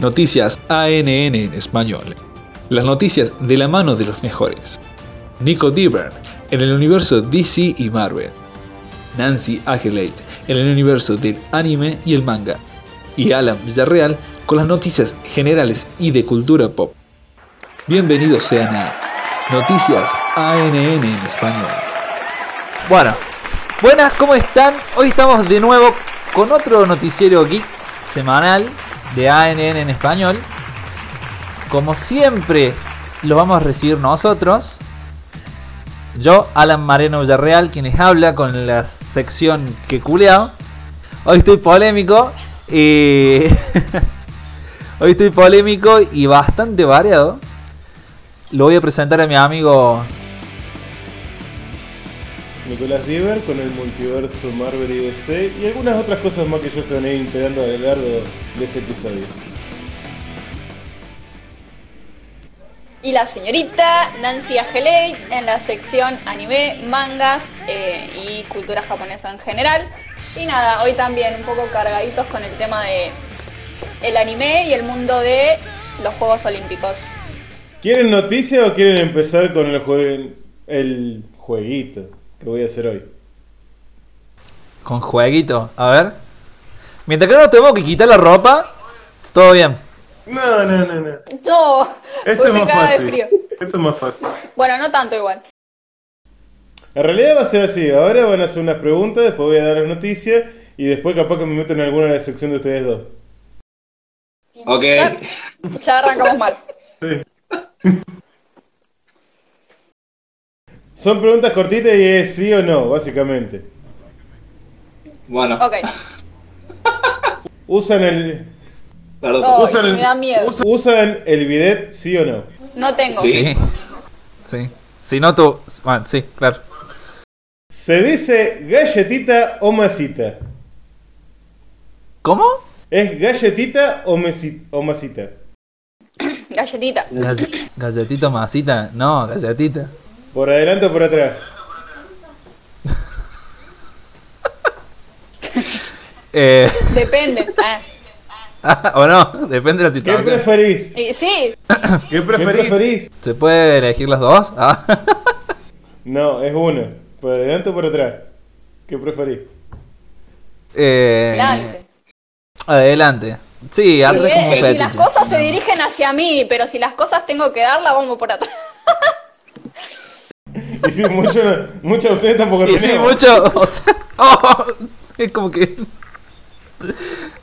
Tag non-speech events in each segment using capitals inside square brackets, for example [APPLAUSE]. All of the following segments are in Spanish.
Noticias ANN en español. Las noticias de la mano de los mejores. Nico Dibern en el universo DC y Marvel. Nancy Agelate en el universo del anime y el manga. Y Alan Villarreal con las noticias generales y de cultura pop. Bienvenidos sean a Noticias ANN en español. Bueno, buenas, ¿cómo están? Hoy estamos de nuevo con otro noticiero geek semanal de ANN en español. Como siempre, lo vamos a recibir nosotros. Yo, Alan Mareno Villarreal, quienes habla con la sección que culeado. Hoy estoy polémico y. [LAUGHS] Hoy estoy polémico y bastante variado. Lo voy a presentar a mi amigo Nicolás Dieber con el multiverso Marvel y DC y algunas otras cosas más que yo se van a ir integrando a lo largo de este episodio. Y la señorita Nancy Ageley en la sección anime, mangas eh, y cultura japonesa en general. Y nada, hoy también un poco cargaditos con el tema de el anime y el mundo de los Juegos Olímpicos. ¿Quieren noticia o quieren empezar con el, jue- el jueguito que voy a hacer hoy? con jueguito. A ver. Mientras que no nos tenemos que quitar la ropa, todo bien. No, no, no, no. No, Esto es más de fácil. frío. Esto es más fácil. Bueno, no tanto igual. En realidad va a ser así. Ahora van a hacer unas preguntas, después voy a dar las noticias y después capaz que me meto en alguna de la sección de ustedes dos. Ok. Ah, Ya arrancamos mal. [LAUGHS] Son preguntas cortitas y es sí o no, básicamente. Bueno, Ok. [LAUGHS] ¿Usan el, perdón. Oh, usan el, me da miedo. usan- el bidet sí o no? No tengo. Sí. Sí. Si no tú. Bueno, sí, claro. ¿Se dice galletita o masita? ¿Cómo? ¿Es galletita o, mesi- o masita? Galletita. Galle- galletita masita. No, galletita. ¿Por adelante o por atrás? [LAUGHS] Eh, Depende. [LAUGHS] Ah. [LAUGHS] o no, depende de la ¿Qué situación. preferís? Y sí, ¿Qué preferís? ¿Se puede elegir las dos? Ah. No, es uno. ¿Por adelante o por atrás? ¿Qué preferís? Eh, adelante. adelante. Sí, Si, como las cosas se dirigen hacia mí, pero si las cosas tengo que darlas, vamos por atrás. [LAUGHS] Y sí, mucho, mucha ausencia tampoco Y sí, tenemos. mucho. O sea, oh, es como que.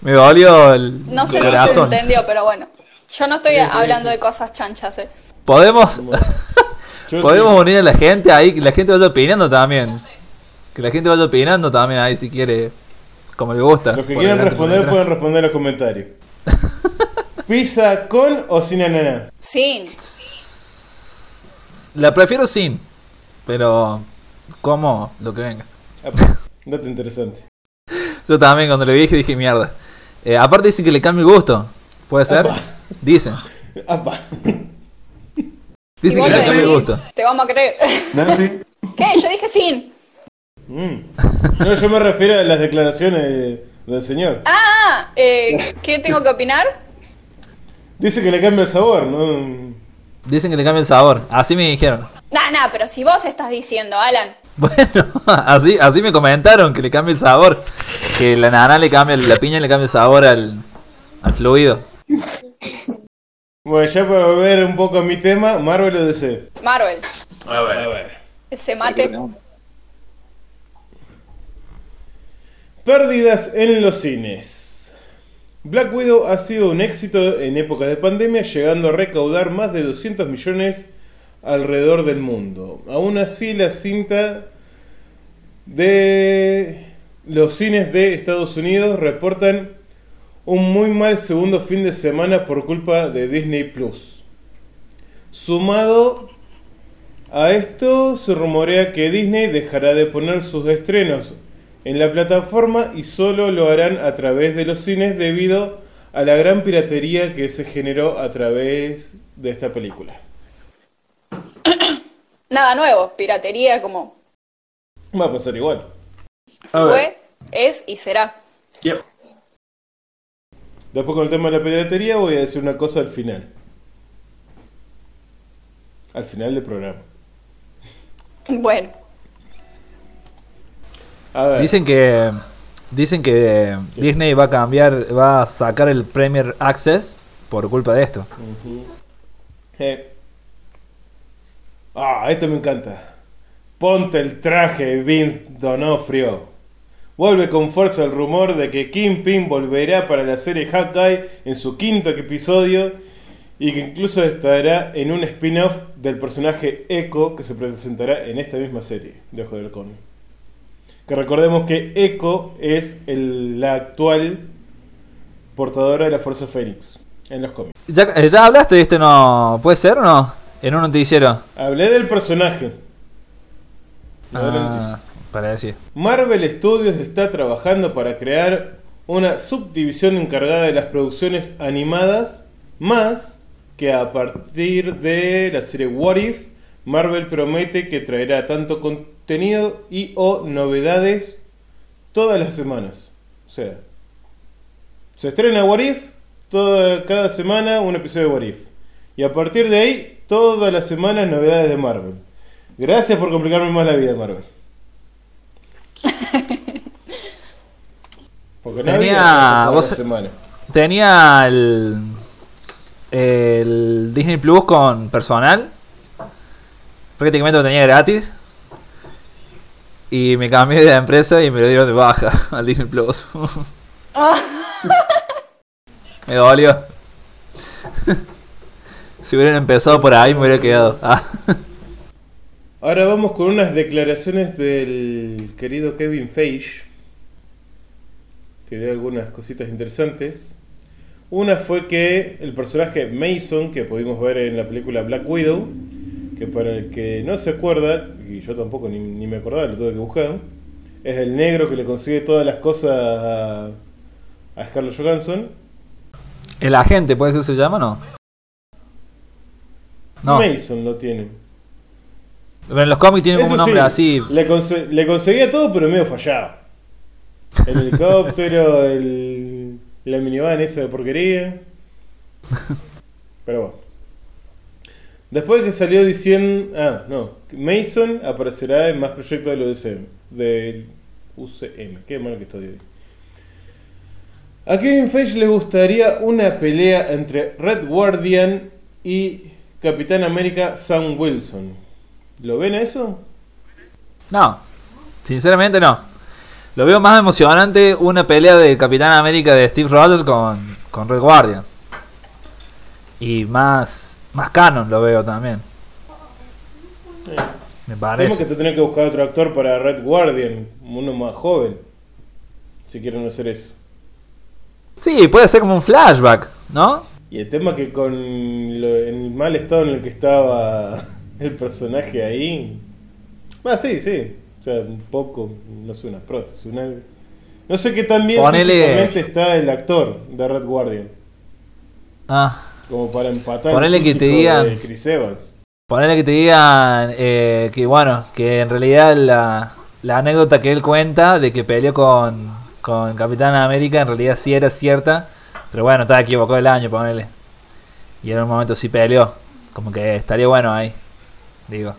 Me dolió el No sé si se corazón. entendió, pero bueno. Yo no estoy Sí, sí, hablando sí. de cosas chanchas, eh. Podemos, [LAUGHS] podemos sí. unir a la gente ahí, que la gente vaya opinando también. Que la gente vaya opinando también ahí si quiere, como le gusta. Los que quieran responder pueden responder en los comentarios. [LAUGHS] ¿Pizza con o sin ananá? Sin. La prefiero sin, pero como lo que venga. Ah, Dato interesante. Yo también cuando le dije dije mierda. Eh, aparte dicen que le cambia el gusto. ¿Puede ser? Apa. Dicen. Apa. Dicen Y que le cambia el gusto. Te vamos a creer. Nancy. ¿Qué? Yo dije sin. Mm. No, yo me refiero a las declaraciones de- del señor. Ah, eh, ¿qué tengo que opinar? Dice que le cambia el sabor, ¿no? Dicen que le cambia el sabor. Así me dijeron. Nah, nah, pero si vos estás diciendo, Alan. [LAUGHS] Bueno, así, así me comentaron que le cambia el sabor. Que la nana le cambia, la piña le cambia el sabor al, al fluido. Bueno, ya para volver un poco a mi tema, Marvel o DC. Marvel. A ver, a ver. Ese mate. Pérdidas en los cines. Black Widow ha sido un éxito en épocas de pandemia, llegando a recaudar más de 200 millones alrededor del mundo. Aún así, la cinta de los cines de Estados Unidos reportan un muy mal segundo fin de semana por culpa de Disney Plus. Sumado a esto, se rumorea que Disney dejará de poner sus estrenos en la plataforma y solo lo harán a través de los cines debido a la gran piratería que se generó a través de esta película. Nada nuevo. Piratería como Va a pasar igual. fue, es y será. Después con el tema de la piratería voy a decir una cosa al final. Al final del programa. Bueno, A ver. Dicen que dicen que Disney va a cambiar, va a sacar el Premier Access por culpa de esto. Ah, esto me encanta. Ponte el traje, Vince Donofrio. Vuelve con fuerza el rumor de que Kingpin volverá para la serie Hawkeye en su quinto episodio y que incluso estará en un spin-off del personaje Echo que se presentará en esta misma serie de Ojo del Halcón. Que recordemos que Echo es el- la actual portadora de la Fuerza Fénix en los cómics. ¿Ya, eh, hablaste de este no? ¿Puede ser o no? En un noticiero. Hablé del personaje. Ah, para decir. Marvel Studios está trabajando para crear una subdivisión encargada de las producciones animadas, más que a partir de la serie What If, Marvel promete que traerá tanto contenido y o novedades todas las semanas. O sea, se estrena What If, toda, cada semana un episodio de What If. Y a partir de ahí, todas las semanas novedades de Marvel. Gracias por complicarme más la vida, Marvel. [LAUGHS] Porque Tenía- vos-. Tenía el, el Disney Plus con personal. Prácticamente lo tenía gratis. Y me cambié de empresa y me lo dieron de baja [LAUGHS] al Disney Plus. [LAUGHS] me dolió. Si hubieran empezado por ahí me hubiera quedado. Ah. Ahora vamos con unas declaraciones del querido Kevin Feige, que dio algunas cositas interesantes. Una fue que el personaje Mason, que pudimos ver en la película Black Widow, que para el que no se acuerda, y yo tampoco ni, ni me acordaba, lo tuve que buscar, es el negro que le consigue todas las cosas a, a Scarlett Johansson. El agente, ¿puede ser se llama o no? No. Mason lo tiene. Pero en los cómics tiene como un nombre sí, así. Le, conse- le conseguía todo, pero medio fallado. El helicóptero, [LAUGHS] el, la minivan esa de porquería. Pero bueno. Después que salió diciendo. Ah, no. Mason aparecerá en más proyectos del UCM. Del UCM. Qué malo que estoy hoy. A Kevin Feige le gustaría una pelea entre Red Guardian y Capitán América Sam Wilson. ¿Lo ven a eso? No, sinceramente no. Lo veo más emocionante una pelea de Capitán América de Steve Rogers con, con Red Guardian. Y más, más canon lo veo también. Me Tenemos que parece. te tenés que buscar otro actor para Red Guardian, uno más joven. Si quieren hacer eso. Sí, puede ser como un flashback, ¿no? Y el tema que con lo- el mal estado en el que estaba [LAUGHS] el personaje ahí. Ah, sí, sí. O sea, un poco, no sé, una prótesis. Una... No sé qué tan bien Ponele- está el actor de Red Guardian. Ah, Como para empatar Ponele el que te digan- de Chris Evans. Ponele que te digan eh, que bueno, que en realidad la, la anécdota que él cuenta de que peleó con, con Capitán América en realidad sí era cierta, pero bueno, estaba equivocado el año, ponele. Y en un momento sí peleó, como que estaría bueno ahí, digo.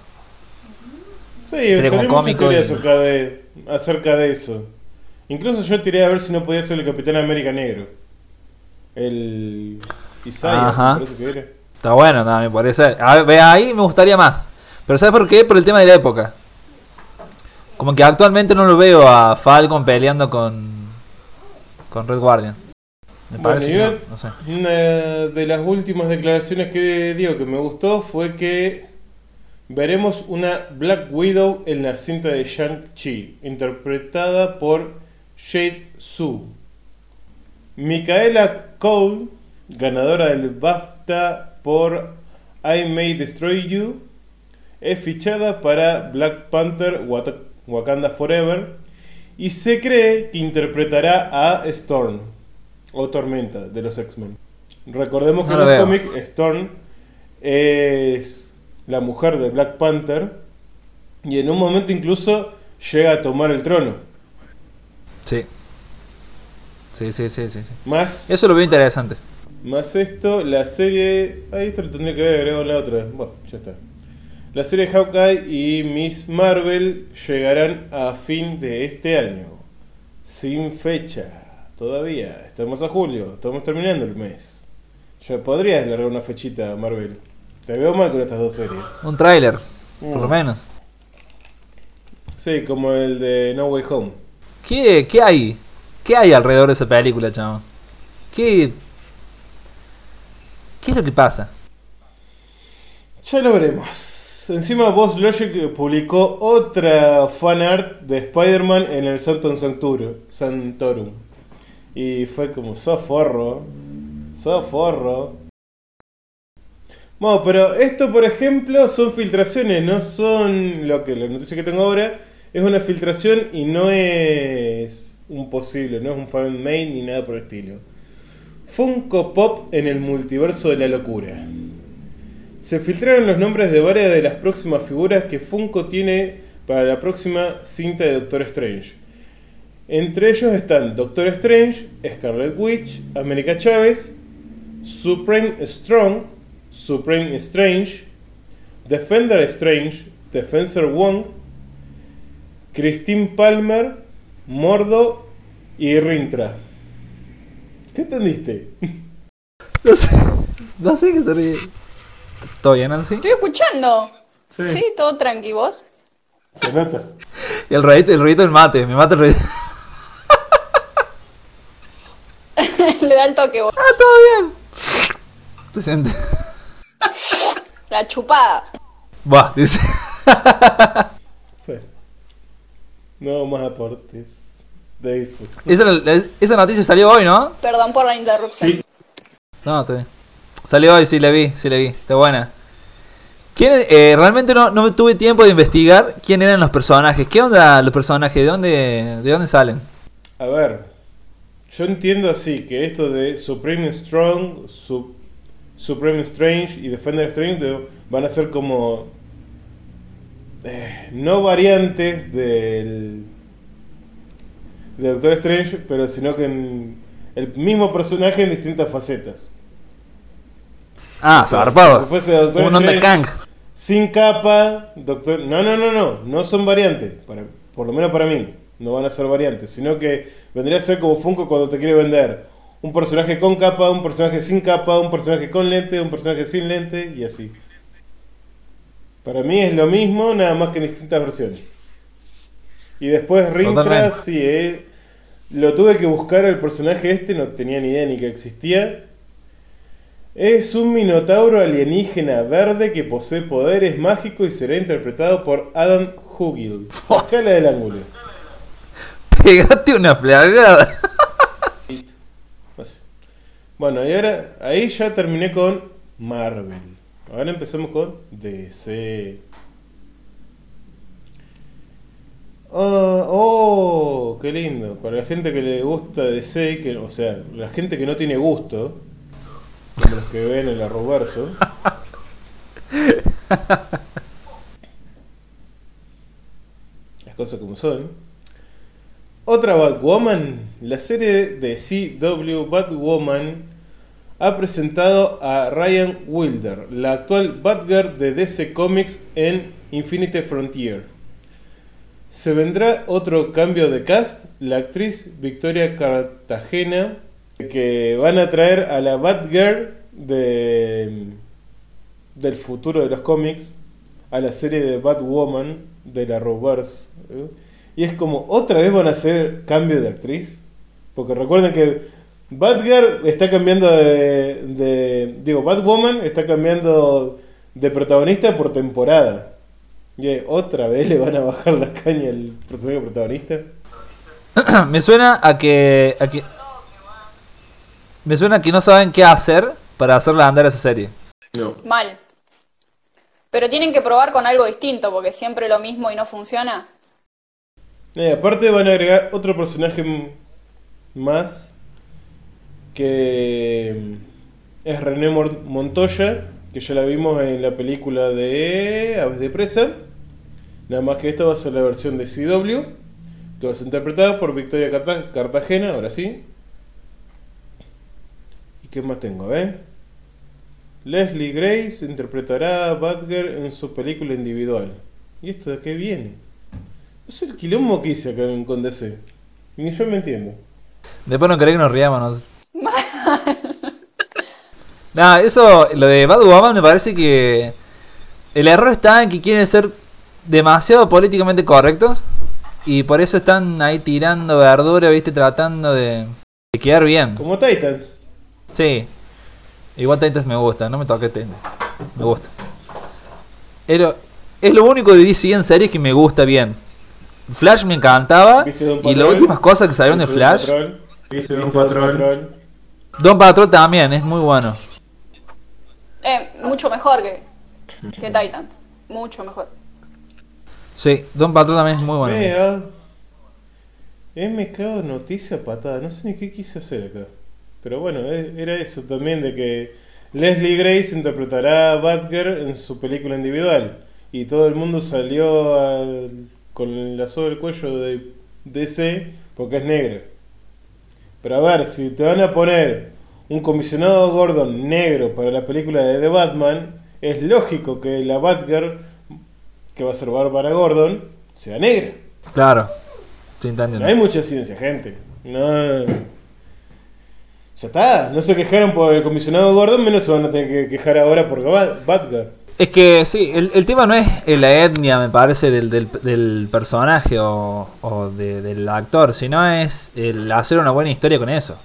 Sí, Sería como cómico y- acerca de, acerca de eso. Incluso yo tiré a ver si no podía ser el Capitán América negro. El Isaiah, Ajá. que era. Está bueno también, podría ser. A ver, ahí me gustaría más. Pero ¿sabes por qué? Por el tema de la época. Como que actualmente no lo veo a Falcon peleando con, con Red Guardian. Me parece no, no sé. Una de las últimas declaraciones que dio que me gustó fue que veremos una Black Widow en la cinta de Shang-Chi, interpretada por Jade Su. Micaela Cole, ganadora del BAFTA por I May Destroy You, es fichada para Black Panther Wakanda Forever y se cree que interpretará a Storm o Tormenta de los X-Men. Recordemos que No en lo los cómics Storm es la mujer de Black Panther y en un momento incluso llega a tomar el trono. Sí. Sí, sí, sí, sí. sí. Más, Eso lo veo interesante. más esto, la serie. Ahí esto lo tendría que haber agregado en la otra. Bueno, ya está. La serie Hawkeye y Miss Marvel llegarán a fin de este año. Sin fecha. Todavía. Estamos a julio. Estamos terminando el mes. Ya podrías largar una fechita, Marvel. Te veo mal con estas dos series. Un tráiler, por lo Mm. menos. Sí, como el de No Way Home. ¿Qué, ¿Qué hay? ¿Qué hay alrededor de esa película, chavo? ¿Qué, ¿Qué es lo que pasa? Ya lo veremos. Encima Boss Logic publicó otra fan art de Spider-Man en el Santon Sancturio, Santorum. Y fue como, sos forro. Sos forro. Bueno, pero esto, por ejemplo, son filtraciones, no son lo que la noticia que tengo ahora. Es una filtración y no es un posible, no es un fan made ni nada por el estilo. Funko Pop en el multiverso de la locura. Se filtraron los nombres de varias de las próximas figuras que Funko tiene para la próxima cinta de Doctor Strange. Entre ellos están Doctor Strange, Scarlet Witch, América Chávez, Supreme Strong, Supreme Strange, Defender Strange, Defensor Wong, Christine Palmer, Mordo y Rintra. ¿Qué entendiste? [LAUGHS] No sé, no sé qué se ríe. ¿Todo bien, Nancy? Estoy escuchando. Sí, todo tranqui, vos. Se nota. Y el ruidito, el ruidito del mate, me mata el ruidito. Le da el toque, vos. ¡Ah, todo bien! La chupada. Buah, dice. Sí. No más aportes de eso. Esa, esa noticia salió hoy, ¿no? Perdón por la interrupción. Sí. No, bien. Salió hoy, sí la vi, sí la vi. Está buena. ¿Quién, eh, realmente no, no tuve tiempo de investigar quién eran los personajes. ¿Qué onda los personajes? ¿De dónde, de dónde salen? A ver, yo entiendo así que esto de Supreme Strong, Su- Supreme Strange y Defender Strange van a ser como eh, no variantes del de Doctor Strange, pero sino que en el mismo personaje en distintas facetas. Ah, zarpado. si fuese Doctor Un Strange Kang. Sin capa, Doctor. No, no, no, no. No son variantes. Para, por lo menos para mí. No van a ser variantes. Sino que vendría a ser como Funko cuando te quiere vender un personaje con capa, un personaje sin capa, un personaje con lente, un personaje sin lente y así. Para mí es lo mismo, nada más que en distintas versiones. Y después Rintra, sí, eh, lo tuve que buscar al personaje este, no tenía ni idea ni que existía. Es un minotauro alienígena verde que posee poderes mágicos y será interpretado por Adam Hugil. [LAUGHS] Sacala del ángulo. Pegate una flagrada. Así. Bueno, y ahora ahí ya terminé con Marvel. Ahora empezamos con DC. Oh, oh, qué lindo. Para la gente que le gusta DC, que, o sea, la gente que no tiene gusto, como los que ven el arroverso. [LAUGHS] Las cosas como son. Otra Batwoman, la serie de CW Batwoman ha presentado a Ryan Wilder, la actual Batgirl de DC Comics en Infinite Frontier. Se vendrá otro cambio de cast, la actriz Victoria Cartagena, que van a traer a la Batgirl de, del futuro de los cómics a la serie de Batwoman de la Roverse. ¿eh? Y es como, ¿otra vez van a hacer cambio de actriz? Porque recuerden que Batgirl está cambiando de, de- Digo, Batwoman está cambiando de protagonista por temporada. Y otra vez le van a bajar la caña al personaje protagonista. [CLEARS THROAT] Me suena a que, a que. Me suena a que no saben qué hacer para hacerla andar esa serie. No. Mal. Pero tienen que probar con algo distinto, porque siempre lo mismo y no funciona. Eh, aparte van a agregar otro personaje más que mm, es René Montoya, que ya la vimos en la película de Aves de Presa. Nada más que esta va a ser la versión de CW, que va a ser interpretada por Victoria Carta- Cartagena, ahora sí. ¿Y qué más tengo? Leslie Grace interpretará a Batgirl en su película individual. ¿Y esto de qué viene? Es el quilombo que hice acá en con DC. Ni yo me entiendo. Después no querés que nos riamos nosotros. Nada, eso, lo de Batwoman me parece que el error está en que quieren ser demasiado políticamente correctos y por eso están ahí tirando verdura, viste, tratando de, de quedar bien. Como Titans. Sí. Igual Titans me gusta, no me toques Titans. Me gusta. Es lo, es lo único de DC en series que me gusta bien. Flash me encantaba ¿Viste Don y las últimas cosas que salieron de ¿Viste Don Flash, Patrol? ¿Viste ¿Viste un Don patrón? Don Patrol también es muy bueno. Eh, mucho mejor que, que Titan. Mucho mejor. Sí, Don Patrol también es muy bueno. Vea. He mezclado noticia patada. No sé ni qué quise hacer acá. Pero bueno, e- era eso también de que Leslie Grace interpretará a Batgirl en su película individual. Y todo el mundo salió al- con la soga del cuello de DC porque es negra. Pero a ver, si te van a poner un comisionado Gordon negro para la película de The Batman, es lógico que la Batgirl, que va a ser Bárbara Gordon, sea negra. Claro. Sí, No hay mucha ciencia, gente. No. Ya está. No se quejaron por el comisionado Gordon, menos se van a tener que quejar ahora por Bat- Batgirl. Es que sí, el, el tema no es la etnia, me parece, del, del, del personaje o, o de- del actor, sino es el hacer una buena historia con eso.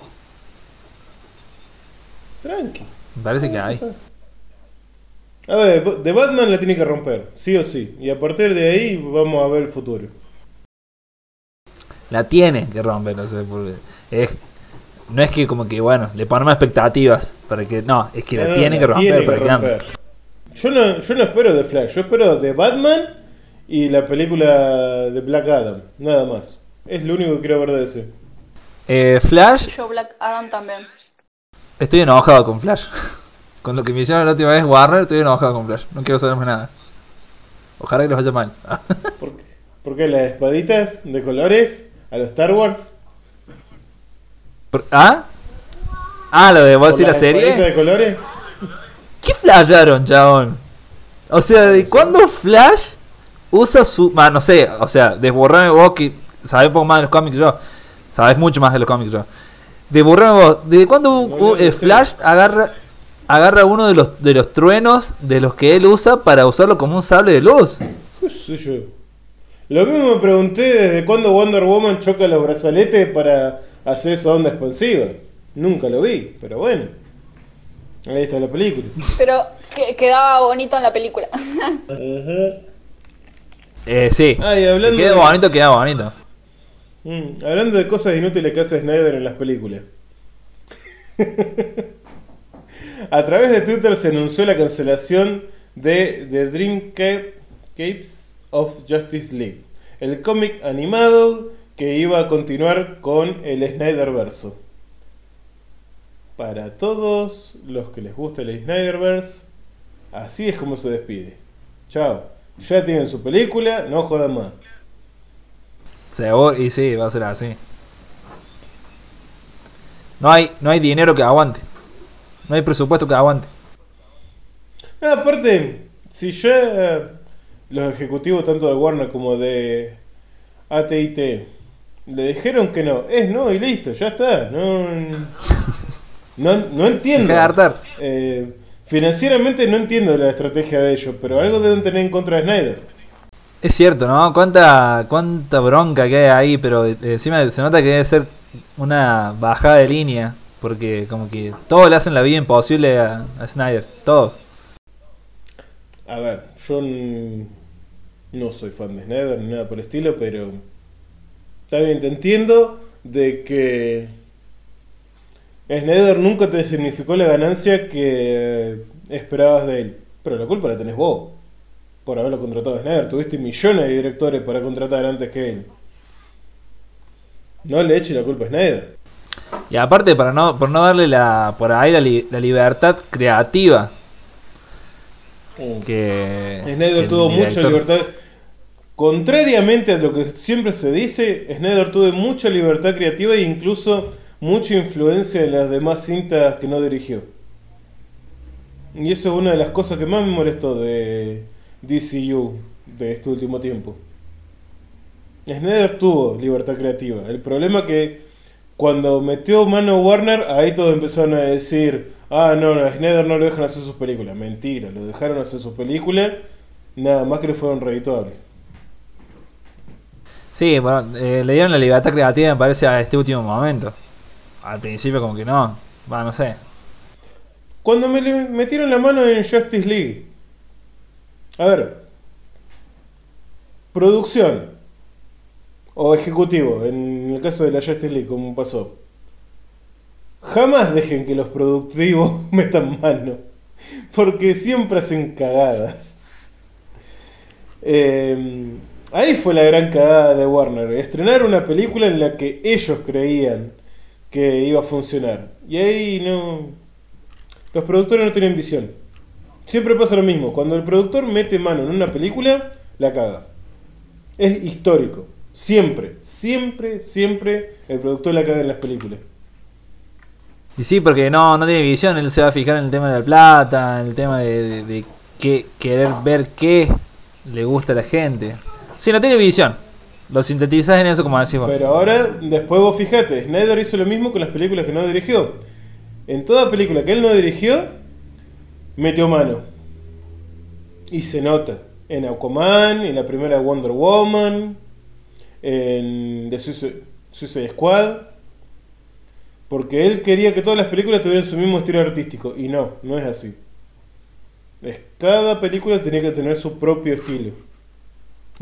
Tranqui. Me parece que hay. A ver, de Batman la tiene que romper, sí o sí. Y a partir de ahí vamos a ver el futuro. La tiene que romper, no sé, porque es, no es que como que, bueno, le ponemos expectativas para que, no, es que la No, no, tiene que romper para que ande. Yo no, yo no espero de Flash, yo espero de Batman y la película de Black Adam, nada más. Es lo único que quiero ver de ese. Eh, Flash, Yo Black Adam también. estoy enojado con Flash. [LAUGHS] Con lo que me hicieron la última vez Warner, estoy enojado con Flash. No quiero saber más nada. Ojalá que les vaya mal. [LAUGHS] ¿Por, por qué las espaditas de colores a los Star Wars? ¿Ah? Ah, lo de vos ¿Por decir la las espaditas serie. de colores? ¿Qué flasharon, chabón? O sea, ¿de cuándo Flash usa su. Ah, no sé, o sea, desborrame vos que sabés un poco más de los cómics yo. Sabés mucho más de los cómics yo. Desborrame vos. ¿De cuándo eh. Flash agarra agarra uno de los, de los truenos de los que él usa para usarlo como un sable de luz? ¿Qué sé yo? Lo mismo me pregunté desde cuándo Wonder Woman choca los brazaletes para hacer esa onda expansiva. Nunca lo vi, pero bueno. Ahí está la película. Pero que, quedaba bonito en la película. Eh, sí. Ah, y hablando queda de- bonito, queda bonito. Mm, hablando de cosas inútiles que hace Snyder en las películas. [LAUGHS] A través de Twitter se anunció la cancelación de The Dreamcapes of Justice League, el cómic animado que iba a continuar con el Snyderverso. Para todos los que les gusta el Snyderverse, así es como se despide. Chao. Ya tienen su película, no jodan más. Seguro, y sí, va a ser así. No hay, no hay dinero que aguante. No hay presupuesto que aguante. No, aparte, si ya eh, los ejecutivos tanto de Warner como de AT&T le dijeron que no, es no y listo, ya está. No, no, no entiendo. Deja de hartar. Eh, financieramente no entiendo la estrategia de ellos, pero algo deben tener en contra de Snyder. Es cierto, ¿no? Cuánta, cuánta bronca que hay ahí, pero eh, encima se nota que debe ser una bajada de línea. Porque como que todos le hacen la vida imposible a, a Snyder. Todos. A ver, yo no soy fan de Snyder ni nada por el estilo, pero está bien, te entiendo de que Snyder nunca te significó la ganancia que esperabas de él. Pero la culpa la tenés vos por haberlo contratado a Snyder. Tuviste millones de directores para contratar antes que él. No le eches la culpa a Snyder. Y aparte, para no, por no darle la, por ahí la, li- la libertad creativa que. que Snyder tuvo mucha libertad. Contrariamente a lo que siempre se dice, Snyder tuvo mucha libertad creativa e incluso mucha influencia en las demás cintas que no dirigió. Y eso es una de las cosas que más me molestó de DCU de este último tiempo. Snyder tuvo libertad creativa. El problema que cuando metió mano Warner, ahí todos empezaron a decir, ah, no, no, Snyder no lo dejan hacer sus películas. Mentira, lo dejaron hacer sus películas, nada más que le fueron redituables. Sí, bueno, eh, le dieron la libertad creativa, me parece, a este último momento. Al principio, como que no. Va, no sé. Cuando me metieron la mano en Justice League. A ver. Producción. O ejecutivo, en el caso de la Justice League, como pasó. Jamás dejen que los productivos [LAUGHS] metan mano. Porque siempre hacen cagadas. Eh, ahí fue la gran cagada de Warner. Estrenar una película en la que ellos creían que iba a funcionar. Y ahí no... Los productores no tienen visión. Siempre pasa lo mismo. Cuando el productor mete mano en una película, la caga. Es histórico. Siempre, siempre, siempre el productor la caga en las películas. Y sí, porque no, no tiene visión, él se va a fijar en el tema de la plata, en el tema de, de, qué- querer ver qué le gusta a la gente. Sí, no tiene visión. Lo sintetizas en eso como decís vos. Pero ahora, después vos fijate, Snyder hizo lo mismo con las películas que no dirigió. En toda película que él no dirigió, metió mano. Y se nota. En Aquaman, en la primera Wonder Woman, en The Suicide, Squad. Porque él quería que todas las películas tuvieran su mismo estilo artístico. Y no, no es así. Cada película tenía que tener su propio estilo.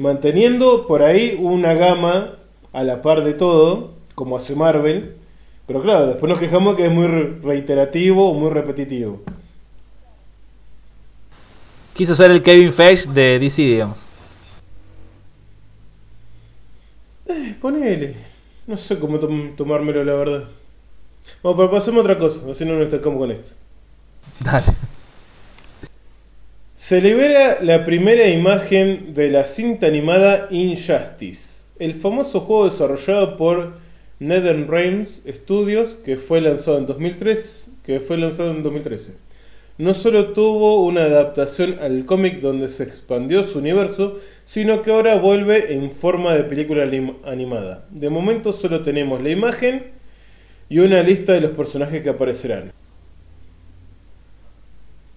Manteniendo por ahí una gama a la par de todo, como hace Marvel. Pero claro, después nos quejamos que es muy re- reiterativo o muy repetitivo. Quiso ser el Kevin Feige de DC, digamos. Eh, ponele. No sé cómo tom- tomármelo, la verdad. Bueno, pero pasemos a otra cosa, así no nos estancamos con esto. Dale. Se libera la primera imagen de la cinta animada Injustice, el famoso juego desarrollado por NetherRealms Studios que fue lanzado en 2003, que fue lanzado en 2013. No solo tuvo una adaptación al cómic donde se expandió su universo, sino que ahora vuelve en forma de película anim- animada. De momento solo tenemos la imagen y una lista de los personajes que aparecerán.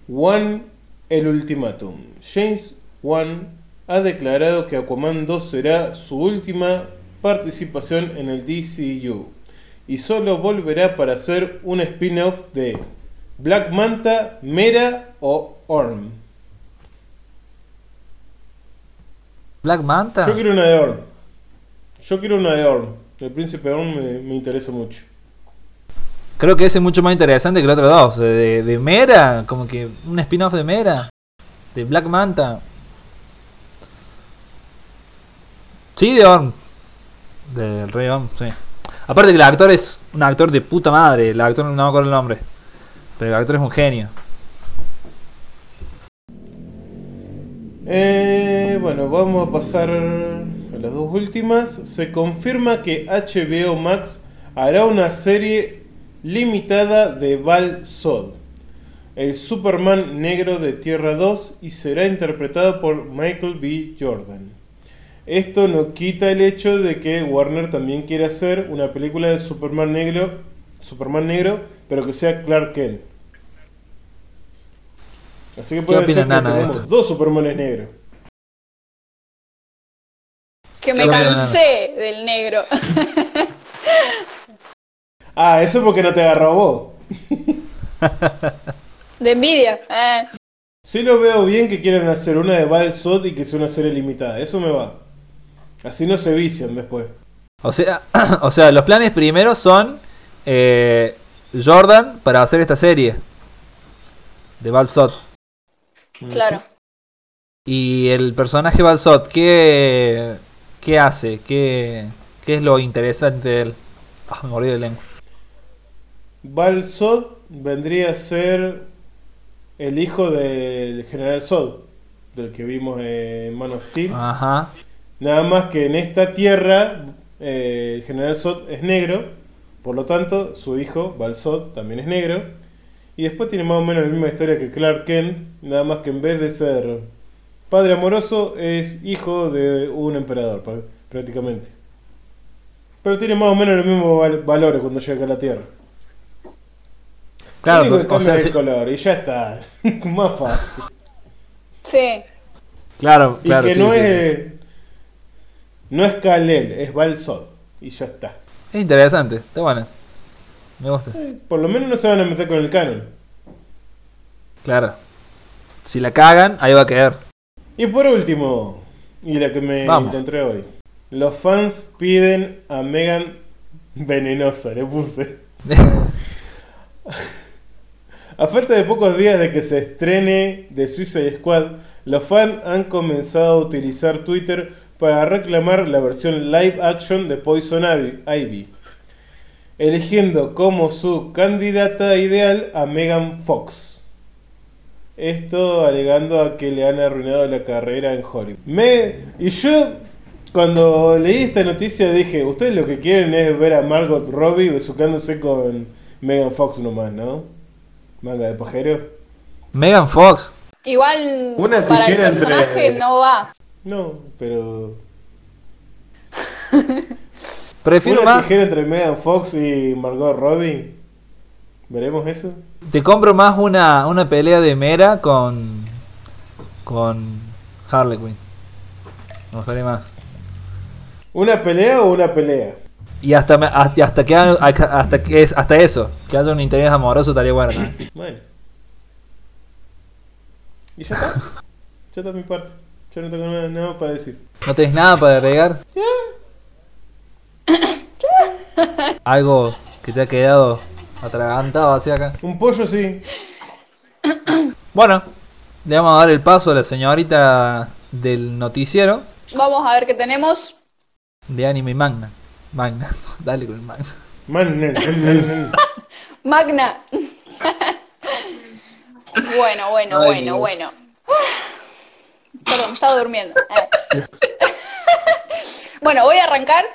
One el ultimátum. James Wan ha declarado que Aquaman 2 será su última participación en el DCU y solo volverá para hacer un spin-off de Black Manta, Mera o Orm. Black Manta. Yo quiero una de Orm. Yo quiero una de Orm. El príncipe Orm me, me interesa mucho. Creo que ese es mucho más interesante que los otros dos. De, de Mera, como que un spin-off de Mera. De Black Manta. Sí, de Orm. Del Rey Orm, sí. Aparte que el actor es un actor de puta madre. El actor no me acuerdo el nombre. Pero el actor es un genio. Eh, bueno, vamos a pasar a las dos últimas. Se confirma que HBO Max hará una serie limitada de Val Zod, el Superman negro de Tierra 2, y será interpretado por Michael B. Jordan. Esto no quita el hecho de que Warner también quiere hacer una película de Superman negro, Superman negro, pero que sea Clark Kent. Así que puede opina ser que dos Supermanes negros. Que me cansé del negro. [LAUGHS] Ah, eso porque no te agarró vos. De envidia. Eh. Sí lo veo bien que quieran hacer una de Val y que sea una serie limitada. Eso me va. Así no se vician después. O sea, [CLEARS THROAT] o sea, los planes primero son eh, Jordan para hacer esta serie de Balsot. Claro. Y el personaje Balsot, ¿qué, qué hace? ¿Qué, ¿Qué es lo interesante de él? Ah, me morí de lengua. Val Zod vendría a ser el hijo del general Zod, del que vimos en Man of Steel. Ajá. Nada más que en esta tierra eh, el general Zod es negro Por lo tanto, su hijo, Balsot, también es negro. Y después tiene más o menos la misma historia que Clark Kent, nada más que en vez de ser padre amoroso, es hijo de un emperador, prácticamente. Pero tiene más o menos los mismos val- valores cuando llega a la Tierra. Claro, Lo único que o sea, el color y ya está. [LAUGHS] más fácil. Sí. claro, Y claro. que sí, no sí, es. sí. No es Kalel, es Balsot. Y ya está. Es interesante, está bueno. Me gusta. Por lo menos no se van a meter con el canon. Claro. Si la cagan, ahí va a quedar. Y por último, y la que me Vamos. encontré hoy. Los fans piden a Megan venenosa, le puse. [LAUGHS] A falta de pocos días de que se estrene The Suicide Squad, los fans han comenzado a utilizar Twitter para reclamar la versión live action de Poison Ivy- eligiendo como su candidata ideal a Megan Fox. Esto alegando a que le han arruinado la carrera en Hollywood. Me, y yo, cuando leí esta noticia, dije: Ustedes lo que quieren es ver a Margot Robbie besucándose con Megan Fox nomás, ¿no? Manga de pajero. Megan Fox. Igual Una para el tijera entre- personaje no va. No, pero. [LAUGHS] Prefiero Una más. tijera entre Megan Fox y Margot Robbie. ¿Veremos eso? Te compro más una, una pelea de Mera con. con Harley Quinn. Me gustaría más. ¿Una pelea o una pelea? Y hasta, me- hasta, hasta que hagan- hasta que hasta eso, que haya un interés amoroso estaría bueno. Bueno. ¿Y ya está? ya está mi parte. Ya no tengo nada, nada para decir. ¿No tenés nada para agregar? [LAUGHS] Algo que te ha quedado atragantado hacia acá. Un pollo sí. Bueno, le vamos a dar el paso a la señorita del noticiero Vamos a ver qué tenemos. de anime y magna. Magna, [LAUGHS] dale con el magna. Nen. Magna. [LAUGHS] [LAUGHS] bueno, bueno, Ay, bueno, Dios. bueno. [SIGHS] Perdón, estaba durmiendo. Bueno, voy a arrancar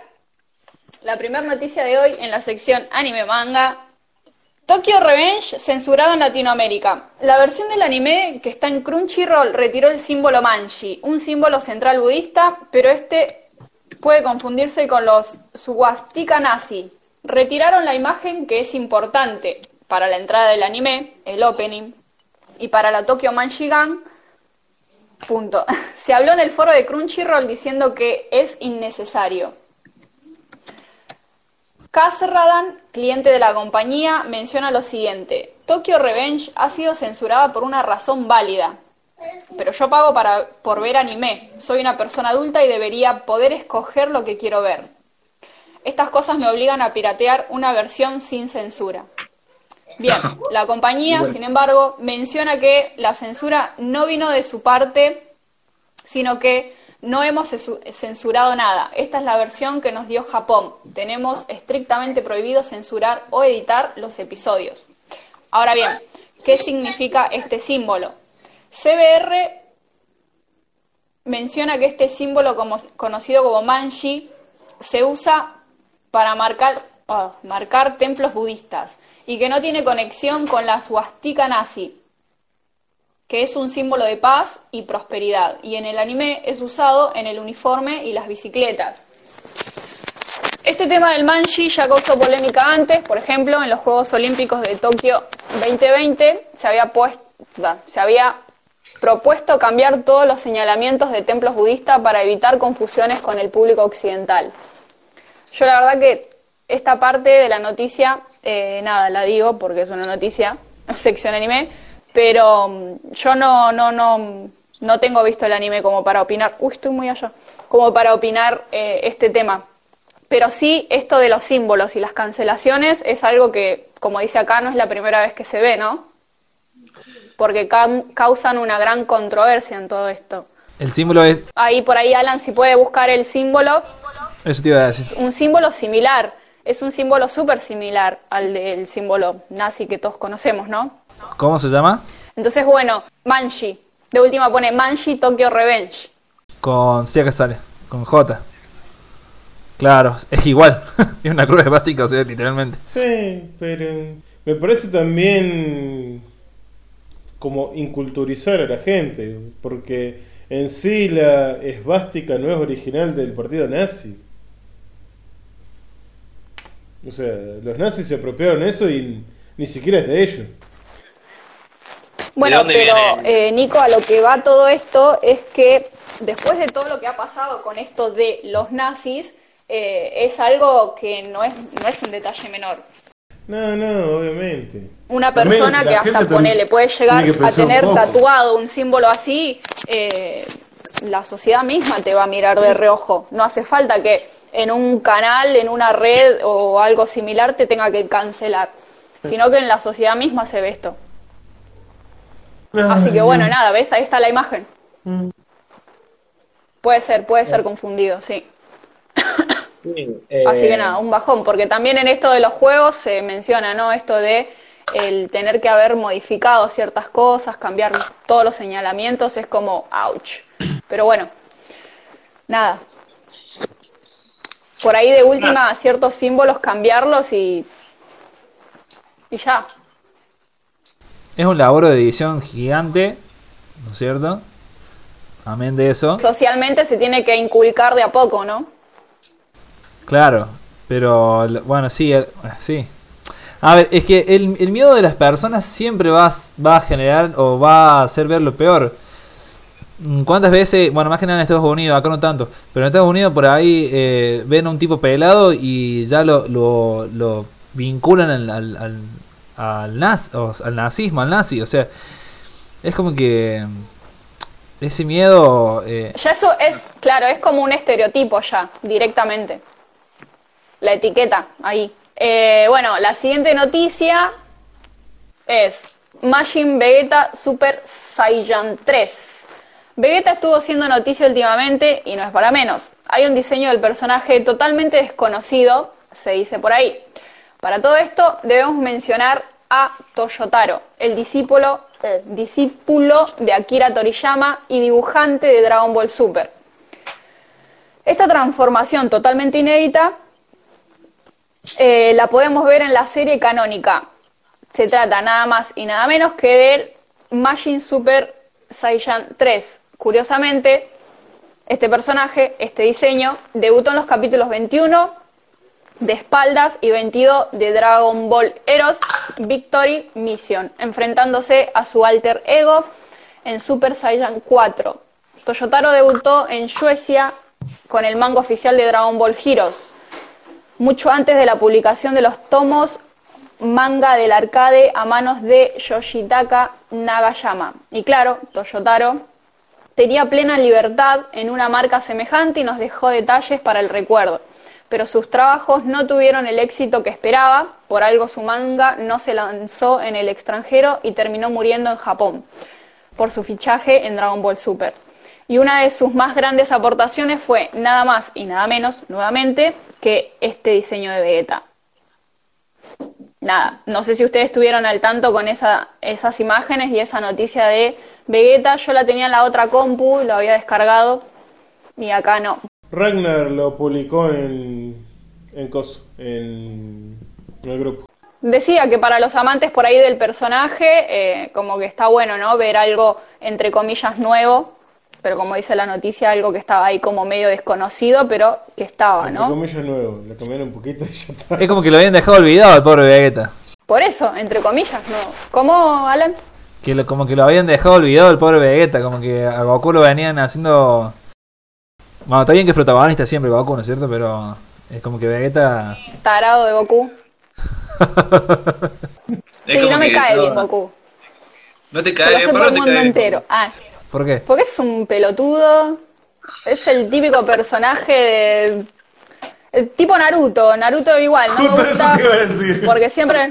la primera noticia de hoy en la sección anime manga. Tokyo Revenge censurado en Latinoamérica. La versión del anime que está en Crunchyroll retiró el símbolo manji, un símbolo central budista, pero este puede confundirse con los swastika nazi. Retiraron la imagen que es importante para la entrada del anime, el opening, y para la Tokyo punto. [LAUGHS] Se habló en el foro de Crunchyroll diciendo que es innecesario. Kaz Radan, cliente de la compañía, menciona lo siguiente: Tokyo Revenge ha sido censurada por una razón válida. Pero yo pago para, por ver anime. Soy una persona adulta y debería poder escoger lo que quiero ver. Estas cosas me obligan a piratear una versión sin censura. Bien, [LAUGHS] la compañía, sin embargo, menciona que la censura no vino de su parte, sino que no hemos censurado nada. Esta es la versión que nos dio Japón. Tenemos estrictamente prohibido censurar o editar los episodios. Ahora bien, ¿qué significa este símbolo? CBR menciona que este símbolo conocido como manji se usa para marcar, marcar templos budistas y que no tiene conexión con la swastika nazi, que es un símbolo de paz y prosperidad, y en el anime es usado en el uniforme y las bicicletas. Este tema del manji ya causó polémica antes, por ejemplo, en los Juegos Olímpicos de Tokio 2020 se había puesto, se había propuesto cambiar todos los señalamientos de templos budistas para evitar confusiones con el público occidental. Yo la verdad que esta parte de la noticia, eh, nada, la digo porque es una noticia, [LAUGHS] sección anime, pero mm, yo no, no, no, no tengo visto el anime como para opinar, uy, estoy muy allá, como para opinar eh, este tema. Pero sí, esto de los símbolos y las cancelaciones es algo que, como dice acá, no es la primera vez que se ve, ¿no? Porque causan una gran controversia en todo esto. El símbolo es. Ahí por ahí Alan si puede buscar el símbolo, Eso te iba a decir. un símbolo similar, es un símbolo súper similar al del símbolo nazi que todos conocemos, ¿no? ¿Cómo se llama? Entonces, bueno, Manji, de última pone Manji Tokyo Revenge. Con. Sí, acá sale. Con J. Claro, es igual. [LAUGHS] es una cruz esvástica, o sea, literalmente. Sí, pero me parece también como inculturizar a la gente, porque en sí la esvástica no es original del partido nazi. O sea, los nazis se apropiaron eso y ni siquiera es de ellos. Bueno, pero eh, Nico, a lo que va todo esto es que después de todo lo que ha pasado con esto de los nazis, eh, es algo que no es, no es un detalle menor. No, no, obviamente. Una persona que hasta ponele puede llegar a un tener tatuado un símbolo así, eh, la sociedad misma te va a mirar de reojo. No hace falta que en un canal, en una red o algo similar te tenga que cancelar, sino que en la sociedad misma se ve esto. Así que bueno, nada, ¿ves? Ahí está la imagen. Puede ser, puede ser confundido, sí. Eh, Así que nada, un bajón, porque también en esto de los juegos se menciona, ¿no? Esto de el tener que haber modificado ciertas cosas, cambiar todos los señalamientos, es como, ouch. Pero bueno, nada. Por ahí de última, ciertos símbolos cambiarlos y. y ya. Es un laboro de edición gigante, ¿no es cierto? Amén de eso. Socialmente se tiene que inculcar de a poco, ¿no? Claro, pero bueno, sí, el- sí. A ver, es que el, el miedo de las personas siempre va, va a generar o va a hacer ver lo peor. Mm, ¿Cuántas veces, bueno, más que nada en Estados Unidos, acá no tanto, pero en Estados Unidos por ahí eh, ven a un tipo pelado y ya lo, lo, lo vinculan al, al, al, al naz- al nazismo, al nazi? O sea, es como que mm, ese miedo... eh, Ya eso es, claro, es como un estereotipo ya, directamente. La etiqueta, ahí. Eh, bueno, la siguiente noticia es Majin Vegeta Super Saiyan 3. Vegeta estuvo siendo noticia últimamente y no es para menos. Hay un diseño del personaje totalmente desconocido, se dice por ahí. Para todo esto debemos mencionar a Toyotaro, el discípulo, discípulo de Akira Toriyama y dibujante de Dragon Ball Super. Esta transformación totalmente inédita eh, la podemos ver en la serie canónica. Se trata nada más y nada menos que del Majin Super Saiyan 3. Curiosamente, este personaje, este diseño, debutó en los capítulos 21 de espaldas y 22 de Dragon Ball Heroes Victory Mission, enfrentándose a su alter ego en Super Saiyan 4. Toyotaro debutó en Suecia con el manga oficial de Dragon Ball Heroes, mucho antes de la publicación de los tomos manga del arcade a manos de Yoshitaka Nagayama. Y claro, Toyotaro tenía plena libertad en una marca semejante y nos dejó detalles para el recuerdo. Pero sus trabajos no tuvieron el éxito que esperaba, por algo su manga no se lanzó en el extranjero y terminó muriendo en Japón, por su fichaje en Dragon Ball Super. Y una de sus más grandes aportaciones fue nada más y nada menos, nuevamente, que este diseño de Vegeta. Nada, no sé si ustedes estuvieron al tanto con esa, esas imágenes y esa noticia de Vegeta. Yo la tenía en la otra compu, lo había descargado y acá no. Ragnar lo publicó en. en Coso, en. en el grupo. Decía que para los amantes por ahí del personaje, eh, como que está bueno, ¿no? Ver algo entre comillas nuevo, pero como dice la noticia, algo que estaba ahí como medio desconocido, pero que estaba, Entre ¿no? comillas nuevo, le cambiaron un poquito y ya está. es como que lo habían dejado olvidado al pobre Vegeta. Por eso, entre comillas, ¿no? ¿Cómo, Alan? Que lo- como que lo habían dejado olvidado el pobre Vegeta, como que a Goku lo venían haciendo... Bueno, está bien que es protagonista siempre Goku, ¿no es cierto? Pero es como que Vegeta... Tarado de Goku. [LAUGHS] Sí, no me cae bien Goku. No te cae lo bien, pero por no el te mundo cae bien. entero. Ah, ¿Por qué? porque es un pelotudo. Es el típico personaje de... El tipo Naruto. Naruto igual, no me eso gusta. te iba a decir. Porque siempre.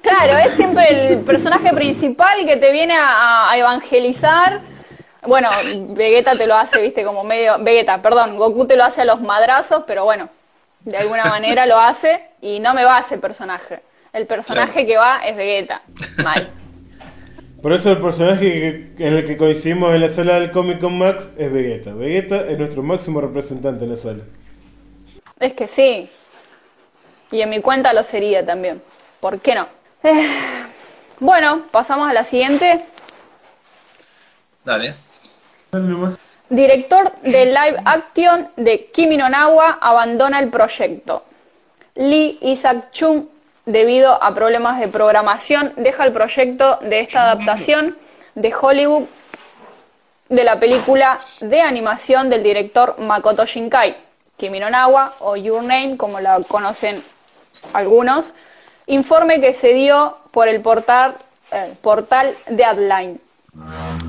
Claro, es siempre el personaje principal que te viene a, a evangelizar. Bueno, Vegeta te lo hace, viste, como medio. Vegeta, perdón, Goku te lo hace a los madrazos, pero bueno, de alguna manera lo hace y no me va ese personaje. El personaje que va es Vegeta. Mal. Por eso el personaje que- en el que coincidimos en la sala del Comic Con Max es Vegeta. Vegeta es nuestro máximo representante en la sala. Es que sí. Y en mi cuenta lo sería también. ¿Por qué no? Eh, bueno, pasamos a la siguiente. Dale. Dale nomás. Director de live action de Kimi no Nawa abandona el proyecto. Lee Isaac Chung, debido a problemas de programación, deja el proyecto de esta adaptación de Hollywood de la película de animación del director Makoto Shinkai, Kimi no Nawa o Your Name, como la conocen algunos, informe que se dio por el portal, eh, portal Deadline.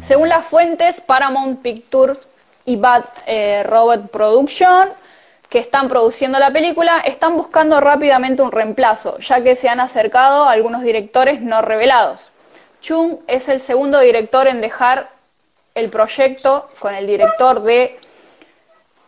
Según las fuentes, Paramount Pictures y Bad eh, Robot Production, que están produciendo la película, están buscando rápidamente un reemplazo, ya que se han acercado algunos directores no revelados. Chung es el segundo director en dejar el proyecto con el director de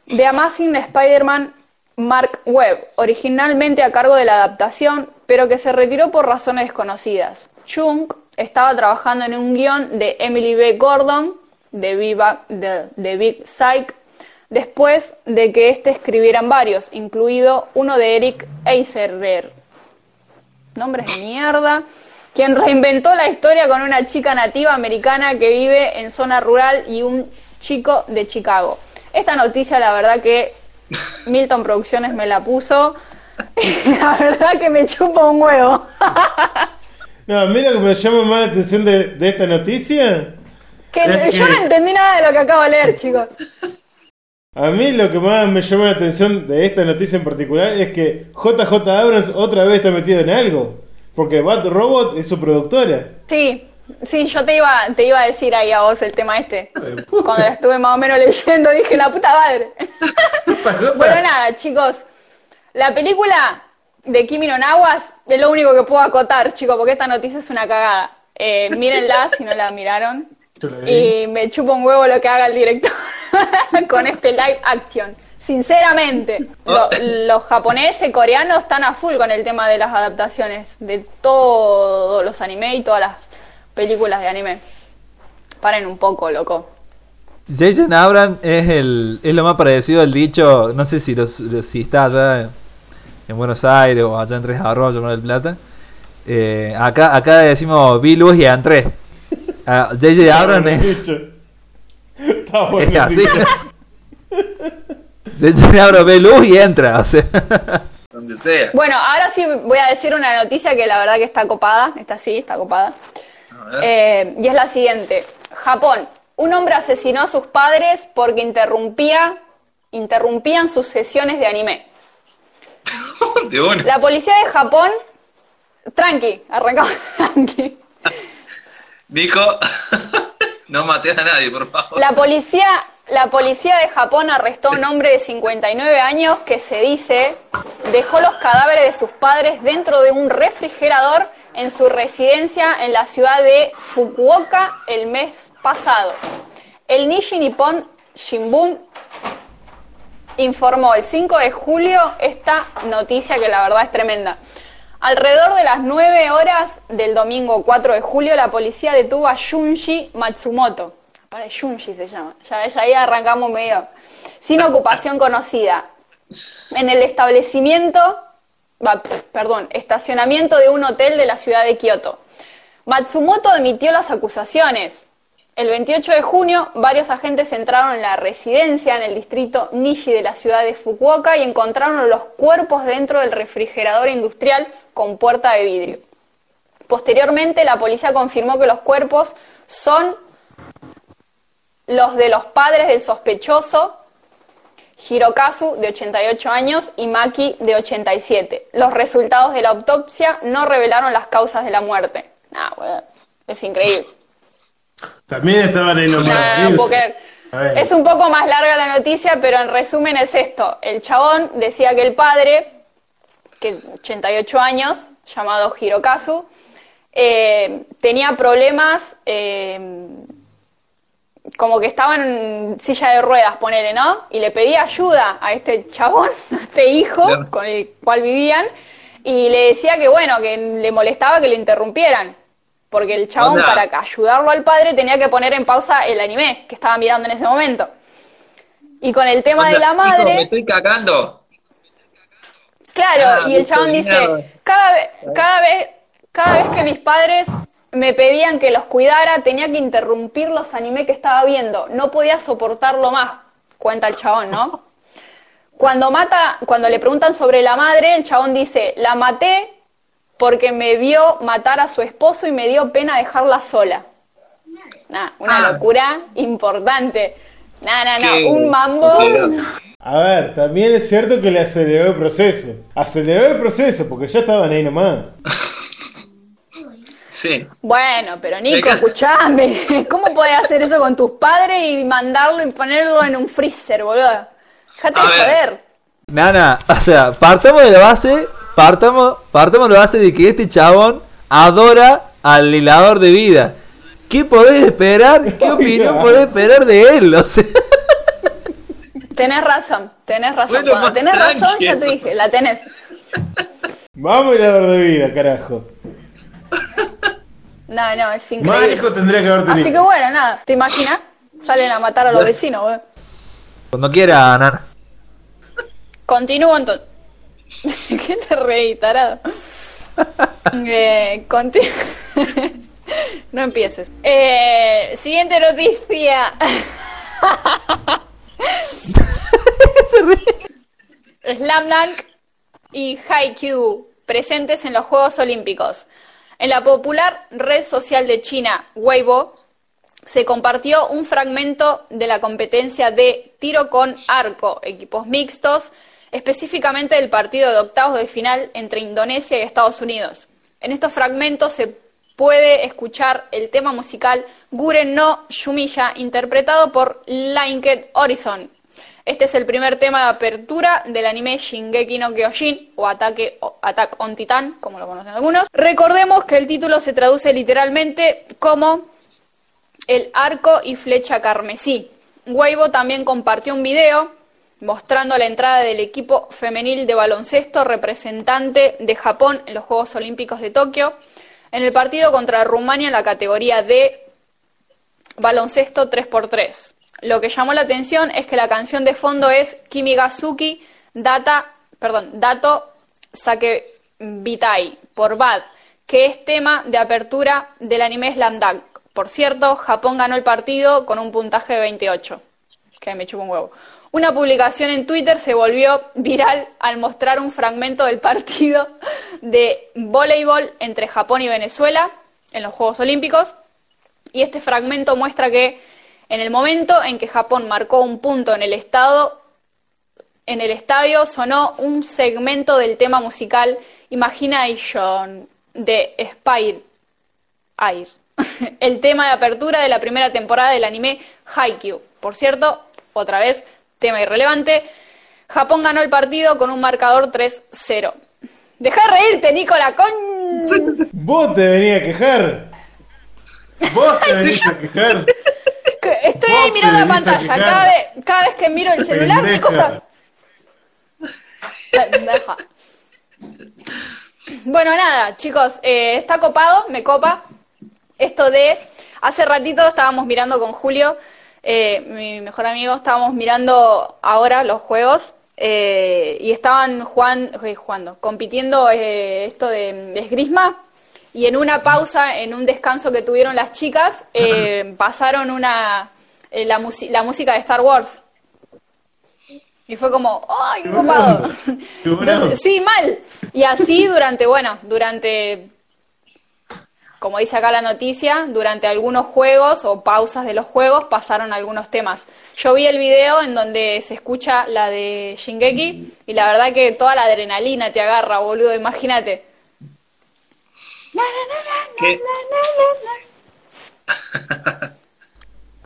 The Amazing Spider-Man Mark Webb, originalmente a cargo de la adaptación, pero que se retiró por razones desconocidas. Chung estaba trabajando en un guion de Emily B. Gordon, de, Viva- de, de Big Psych, después de que éste escribieran varios, incluido uno de Eric Eiserer. Nombres de mierda. Quien reinventó la historia con una chica nativa americana que vive en zona rural y un chico de Chicago. Esta noticia, la verdad que Milton Producciones me la puso. [LAUGHS] La verdad que me chupa un huevo. [LAUGHS] No, a mí lo que me llama más la atención de, de esta noticia, Que Es yo que- no entendí nada de lo que acabo de leer, chicos. A mí lo que más me llama la atención de esta noticia en particular es que JJ Abrams otra vez está metido en algo. Porque Bad Robot es su productora. Sí, sí, yo te iba, te iba a decir ahí a vos el tema este. Cuando la estuve más o menos leyendo dije, la puta madre. [LAUGHS] Bueno, nada, chicos. La película de Kimi no Nawas es lo único que puedo acotar, chicos, porque esta noticia es una cagada. Eh, mírenla si no la miraron. Y me chupa un huevo lo que haga el director [LAUGHS] con este live action. Sinceramente, lo- los japoneses, coreanos están a full con el tema de las adaptaciones de todos los anime y todas las películas de anime. Paren un poco, loco. Jason Abrams es, el, es lo más parecido al dicho, no sé si, los- los- si está allá en Buenos Aires o allá en Tres Arroyos, Mar del Plata. Eh, acá, acá decimos vi luz y entré. Ah, J.J. Abrams es. Está es bueno así. dicho. J.J. Abrams ve luz y entra. O sea, Donde sea. Bueno, ahora sí voy a decir una noticia que la verdad que está copada. Está sí, está copada. Eh, y es la siguiente. Japón. Un hombre asesinó a sus padres porque interrumpía, interrumpían sus sesiones de anime. [LAUGHS] De. La policía de Japón... Tranqui, arrancamos tranqui. Nico, [LAUGHS] no mates a nadie, por favor. La policía, la policía de Japón arrestó a un hombre de 59 años que se dice dejó los cadáveres de sus padres dentro de un refrigerador en su residencia en la ciudad de Fukuoka el mes pasado. El Nishi Nippon Shimbun informó el 5 de julio esta noticia que la verdad es tremenda. Alrededor de las 9 horas del domingo 4 de julio, la policía detuvo a Junji Matsumoto. Para Junji se llama. Ya, ya ahí arrancamos medio. Sin ocupación conocida. En el establecimiento, perdón, estacionamiento de un hotel de la ciudad de Kioto. Matsumoto admitió las acusaciones. El 28 de junio, varios agentes entraron en la residencia en el distrito Nishi de la ciudad de Fukuoka y encontraron los cuerpos dentro del refrigerador industrial con puerta de vidrio. Posteriormente, la policía confirmó que los cuerpos son los de los padres del sospechoso, Hirokazu, de 88 años, y Maki, de 87. Los resultados de la autopsia no revelaron las causas de la muerte. Nah, bueno, es increíble. También estaban nomás. Nah, ver. Es un poco más larga la noticia, pero en resumen es esto. El chabón decía que el padre, que 88 años, llamado Hirokazu, eh, tenía problemas, eh, como que estaba en silla de ruedas, ponele, ¿no? Y le pedía ayuda a este chabón, [LAUGHS] a este hijo con el cual vivían, y le decía que, bueno, que le molestaba que lo interrumpieran. Porque el chabón, Onda. para ayudarlo al padre, tenía que poner en pausa el anime que estaba mirando en ese momento. Y con el tema de la Nico, me madre, estoy cagando. Claro, Ah, y el chabón dice, cada vez, cada vez, cada vez que mis padres me pedían que los cuidara, tenía que interrumpir los anime que estaba viendo. No podía soportarlo más, cuenta el chabón, ¿no? Cuando mata, cuando le preguntan sobre la madre, el chabón dice, la maté porque me vio matar a su esposo y me dio pena dejarla sola. Nah, una Ah. locura importante. No, no, no, Qué- un mambo. A ver, también es cierto que le aceleró el proceso. Aceleró el proceso porque ya estaban ahí nomás. [LAUGHS] Sí. Bueno, pero Nico, escuchame. [LAUGHS] ¿Cómo podés hacer eso con tus padres y mandarlo y ponerlo en un freezer, boludo? Dejate A de joder. Nana, o sea, partamos de la base, partamos, partamos la base de que este chabón adora al hilador de vida. ¿Qué podés esperar? ¿Qué opinión podés esperar de él? O sea, Tenés razón, tenés razón. Bueno, Cuando más tenés razón, ya te dije, la tenés. Vamos hilador de vida, carajo. No, no, es Más increíble. hijo tendría que haber Así tenido. que bueno, nada, ¿te imaginas? Salen a matar a los vecinos, boludo. cuando quiera, Nana. Continúo entonces. [LAUGHS] ¿Qué te reí, tarado? Eh, conti- [LAUGHS] no empieces. Eh, siguiente noticia. [LAUGHS] Se ríe. Slam Dunk y Haikyuu presentes en los Juegos Olímpicos. En la popular red social de China, Weibo, se compartió un fragmento de la competencia de tiro con arco, equipos mixtos, específicamente del partido de octavos de final entre Indonesia y Estados Unidos. En estos fragmentos se puede escuchar el tema musical Guren no Shumiya, interpretado por Linked Horizon. Este es el primer tema de apertura del anime Shingeki no Kyojin o Ataque, Attack on Titan, como lo conocen algunos. Recordemos que el título se traduce literalmente como el arco y flecha carmesí. Weibo también compartió un video mostrando la entrada del equipo femenil de baloncesto representante de Japón en los Juegos Olímpicos de Tokio en el partido contra Rumania en la categoría de baloncesto 3x3. Lo que llamó la atención es que la canción de fondo es Kimigazuki Data, perdón, Dato Sakebitai por Bad, que es tema de apertura del anime Slam Dunk. Por cierto, Japón ganó el partido con un puntaje de 28, que me chupa un huevo. Una publicación en Twitter se volvió viral al mostrar un fragmento del partido de voleibol entre Japón y Venezuela en los Juegos Olímpicos. Y este fragmento muestra que en el momento en que Japón marcó un punto en el estado, en el estadio sonó un segmento del tema musical Imagination de Spire Air, [LAUGHS] el tema de apertura de la primera temporada del anime Haikyuu. Por cierto, otra vez, tema irrelevante. Japón ganó el partido con un marcador 3-0. Deja de reírte, Nicola, con... Vos te venías a quejar. Vos te venís a quejar. Que Estoy ahí mirando la pantalla. Cada vez, cada vez que miro el celular. Nicola. Pendeja. Bueno, nada, chicos, eh, está copado, me copa. Esto de. Hace ratito estábamos mirando con Julio, eh, mi mejor amigo, estábamos mirando ahora los juegos eh, y estaban jugan- eh, jugando, compitiendo eh, esto de, de esgrima. Y en una pausa, en un descanso que tuvieron las chicas, [LAUGHS] pasaron una la, música de Star Wars. Y fue como, ¡ay, qué copado! Entonces, [LAUGHS] sí, mal. Y así durante, bueno, durante, como dice acá la noticia, durante algunos juegos o pausas de los juegos pasaron algunos temas. Yo vi el video en donde se escucha la de Shingeki y la verdad que toda la adrenalina te agarra, boludo, imagínate. ¿Qué?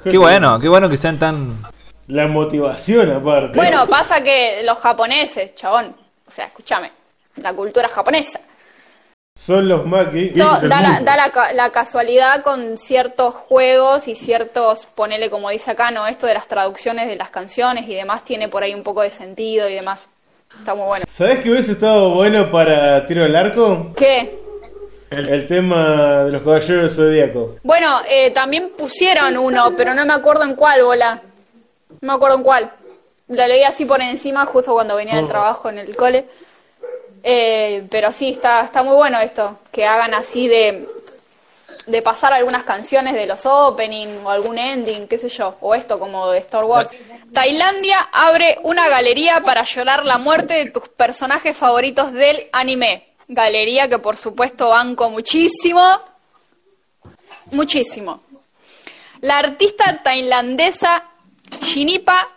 Qué bueno, qué bueno que sean tan... La motivación aparte. Bueno, pasa que los japoneses, chabón, o sea, escúchame, la cultura japonesa. Son los más da la, da la ca- la casualidad con ciertos juegos y ciertos, ponele como dice acá, ¿no? Esto de las traducciones de las canciones y demás tiene por ahí un poco de sentido y demás. Está muy bueno. ¿Sabés que hubiese estado bueno para tiro al arco? ¿Qué? El, el tema de los caballeros del zodíaco. Bueno, eh, también pusieron uno, pero no me acuerdo en cuál, bola. No me acuerdo en cuál. Lo leí así por encima justo cuando venía del trabajo en el cole. Eh, pero sí, está, está muy bueno esto, que hagan así de, de pasar algunas canciones de los opening o algún ending, qué sé yo, o esto como de Star Wars. Tailandia abre una galería para llorar la muerte de tus personajes favoritos del anime. Galería que por supuesto banco muchísimo, muchísimo. La artista tailandesa Shinipa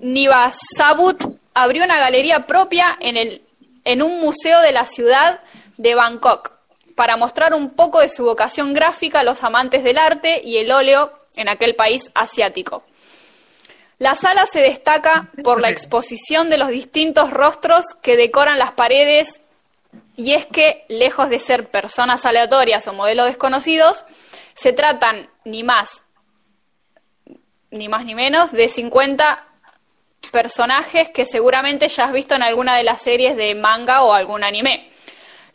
Nivasabut abrió una galería propia en, el, en un museo de la ciudad de Bangkok para mostrar un poco de su vocación gráfica a los amantes del arte y el óleo en aquel país asiático. La sala se destaca por la exposición de los distintos rostros que decoran las paredes y es que, lejos de ser personas aleatorias o modelos desconocidos, se tratan ni más ni más ni menos de 50 personajes que seguramente ya has visto en alguna de las series de manga o algún anime.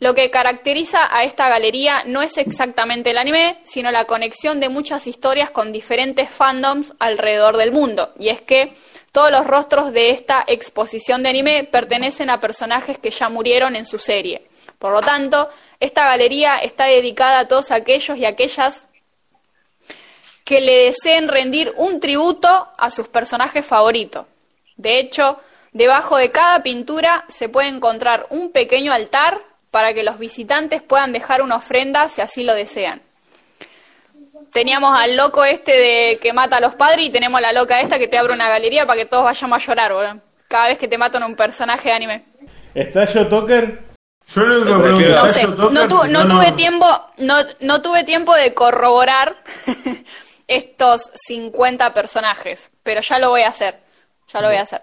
Lo que caracteriza a esta galería no es exactamente el anime, sino la conexión de muchas historias con diferentes fandoms alrededor del mundo. Y es que todos los rostros de esta exposición de anime pertenecen a personajes que ya murieron en su serie. Por lo tanto, esta galería está dedicada a todos aquellos y aquellas que le deseen rendir un tributo a sus personajes favoritos. De hecho, debajo de cada pintura se puede encontrar un pequeño altar para que los visitantes puedan dejar una ofrenda si así lo desean. Teníamos al loco este de que mata a los padres y tenemos a la loca esta que te abre una galería para que todos vayamos a llorar, boludo. Cada vez que te matan a un personaje de anime. ¿Está Toker? Yo le digo No sé, no, no, tuve tiempo, no, no tuve tiempo de corroborar [LAUGHS] estos 50 personajes, pero ya lo voy a hacer, ya lo voy a hacer.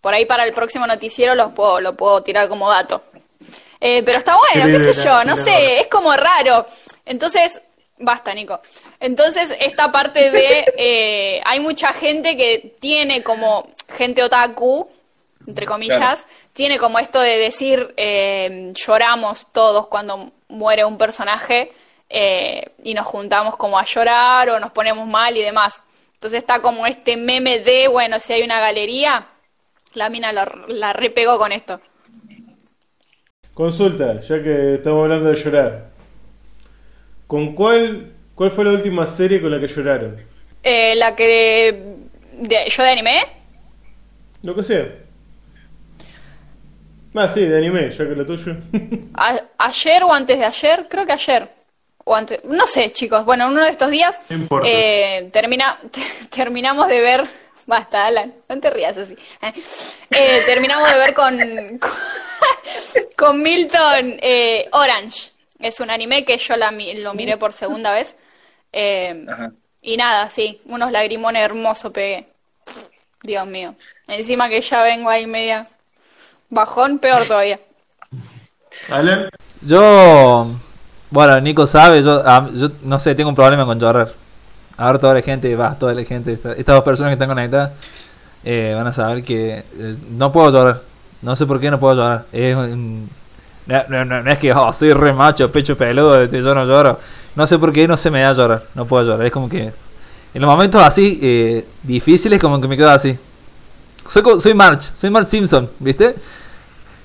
Por ahí para el próximo noticiero los puedo, lo puedo tirar como dato. Eh, pero está bueno, qué sé yo, no sé, es como raro. Entonces, basta, Nico. Entonces, esta parte de. [LAUGHS] Eh, hay mucha gente que tiene como. Gente otaku, entre comillas, tiene como esto de decir. Eh, lloramos todos cuando muere un personaje y nos juntamos como a llorar o nos ponemos mal y demás. Entonces, está como este meme de. Bueno, si hay una galería, la mina la repegó con esto. Consulta, ya que estamos hablando de llorar. ¿Con cuál, cuál fue la última serie con la que lloraron? Eh, la que de, yo de anime. Lo que sea. Ah, sí, de anime, ya que lo tuyo. [LAUGHS] ayer o antes de ayer, creo que ayer. O antes, no sé, chicos. Bueno, uno de estos días eh, termina, [LAUGHS] terminamos de ver. Basta, Alan, no te rías así. Eh, terminamos de ver con [LAUGHS] con Milton eh, Orange. Es un anime que yo la, lo miré por segunda vez. Eh, y nada, sí, unos lagrimones hermosos pegué. Dios mío. Encima que ya vengo ahí media bajón, peor todavía. Yo, bueno, Nico sabe, yo, yo no sé, tengo un problema con llorar. Ahora toda la gente, va, toda la gente, estas dos personas que están conectadas, eh, van a saber que no puedo llorar. No sé por qué no puedo llorar. Es no, es que oh, soy re macho, pecho peludo, yo no lloro. No sé por qué no se me da llorar. No puedo llorar. Es como que en los momentos así eh, difíciles, como que me quedo así. Soy, soy March, soy March Simpson, ¿viste?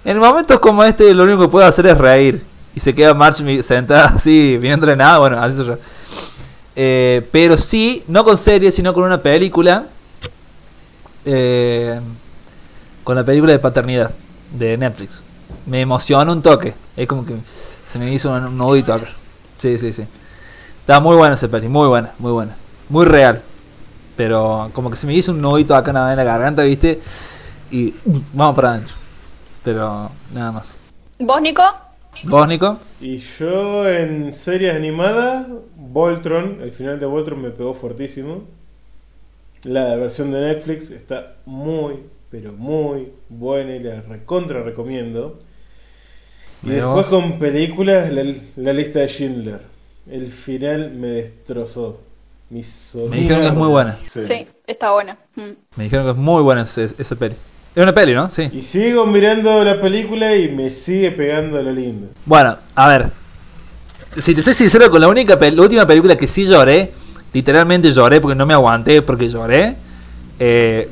En momentos como este, lo único que puedo hacer es reír. Y se queda March sentada así, bien entrenada. Bueno, así soy yo. Eh, pero sí, no con series, sino con una película. Eh, con la película de paternidad de Netflix. Me emociona un toque. Es como que se me hizo un nudito acá. Sí, sí, sí. Está muy buena esa película, muy buena, muy buena. Muy real. Pero como que se me hizo un nudito acá nada en la garganta, ¿viste? Y uh, vamos para adentro. Pero nada más. ¿Vos, Nico? ¿Vos, Nico? Y yo en series animadas, Voltron, el final de Voltron me pegó fuertísimo. La versión de Netflix está muy, pero muy buena y la recontra recomiendo. Y después con películas, la, lista de Schindler. El final me destrozó. me dijeron que es muy buena. Sí, está buena. Mm. Me dijeron que es muy buena esa, esa peli. Es una peli, ¿no? Sí. Y sigo mirando la película y me sigue pegando lo lindo. Bueno, a ver. Si te soy sincero, con la única la última película que sí lloré, literalmente lloré porque no me aguanté, porque lloré. Eh,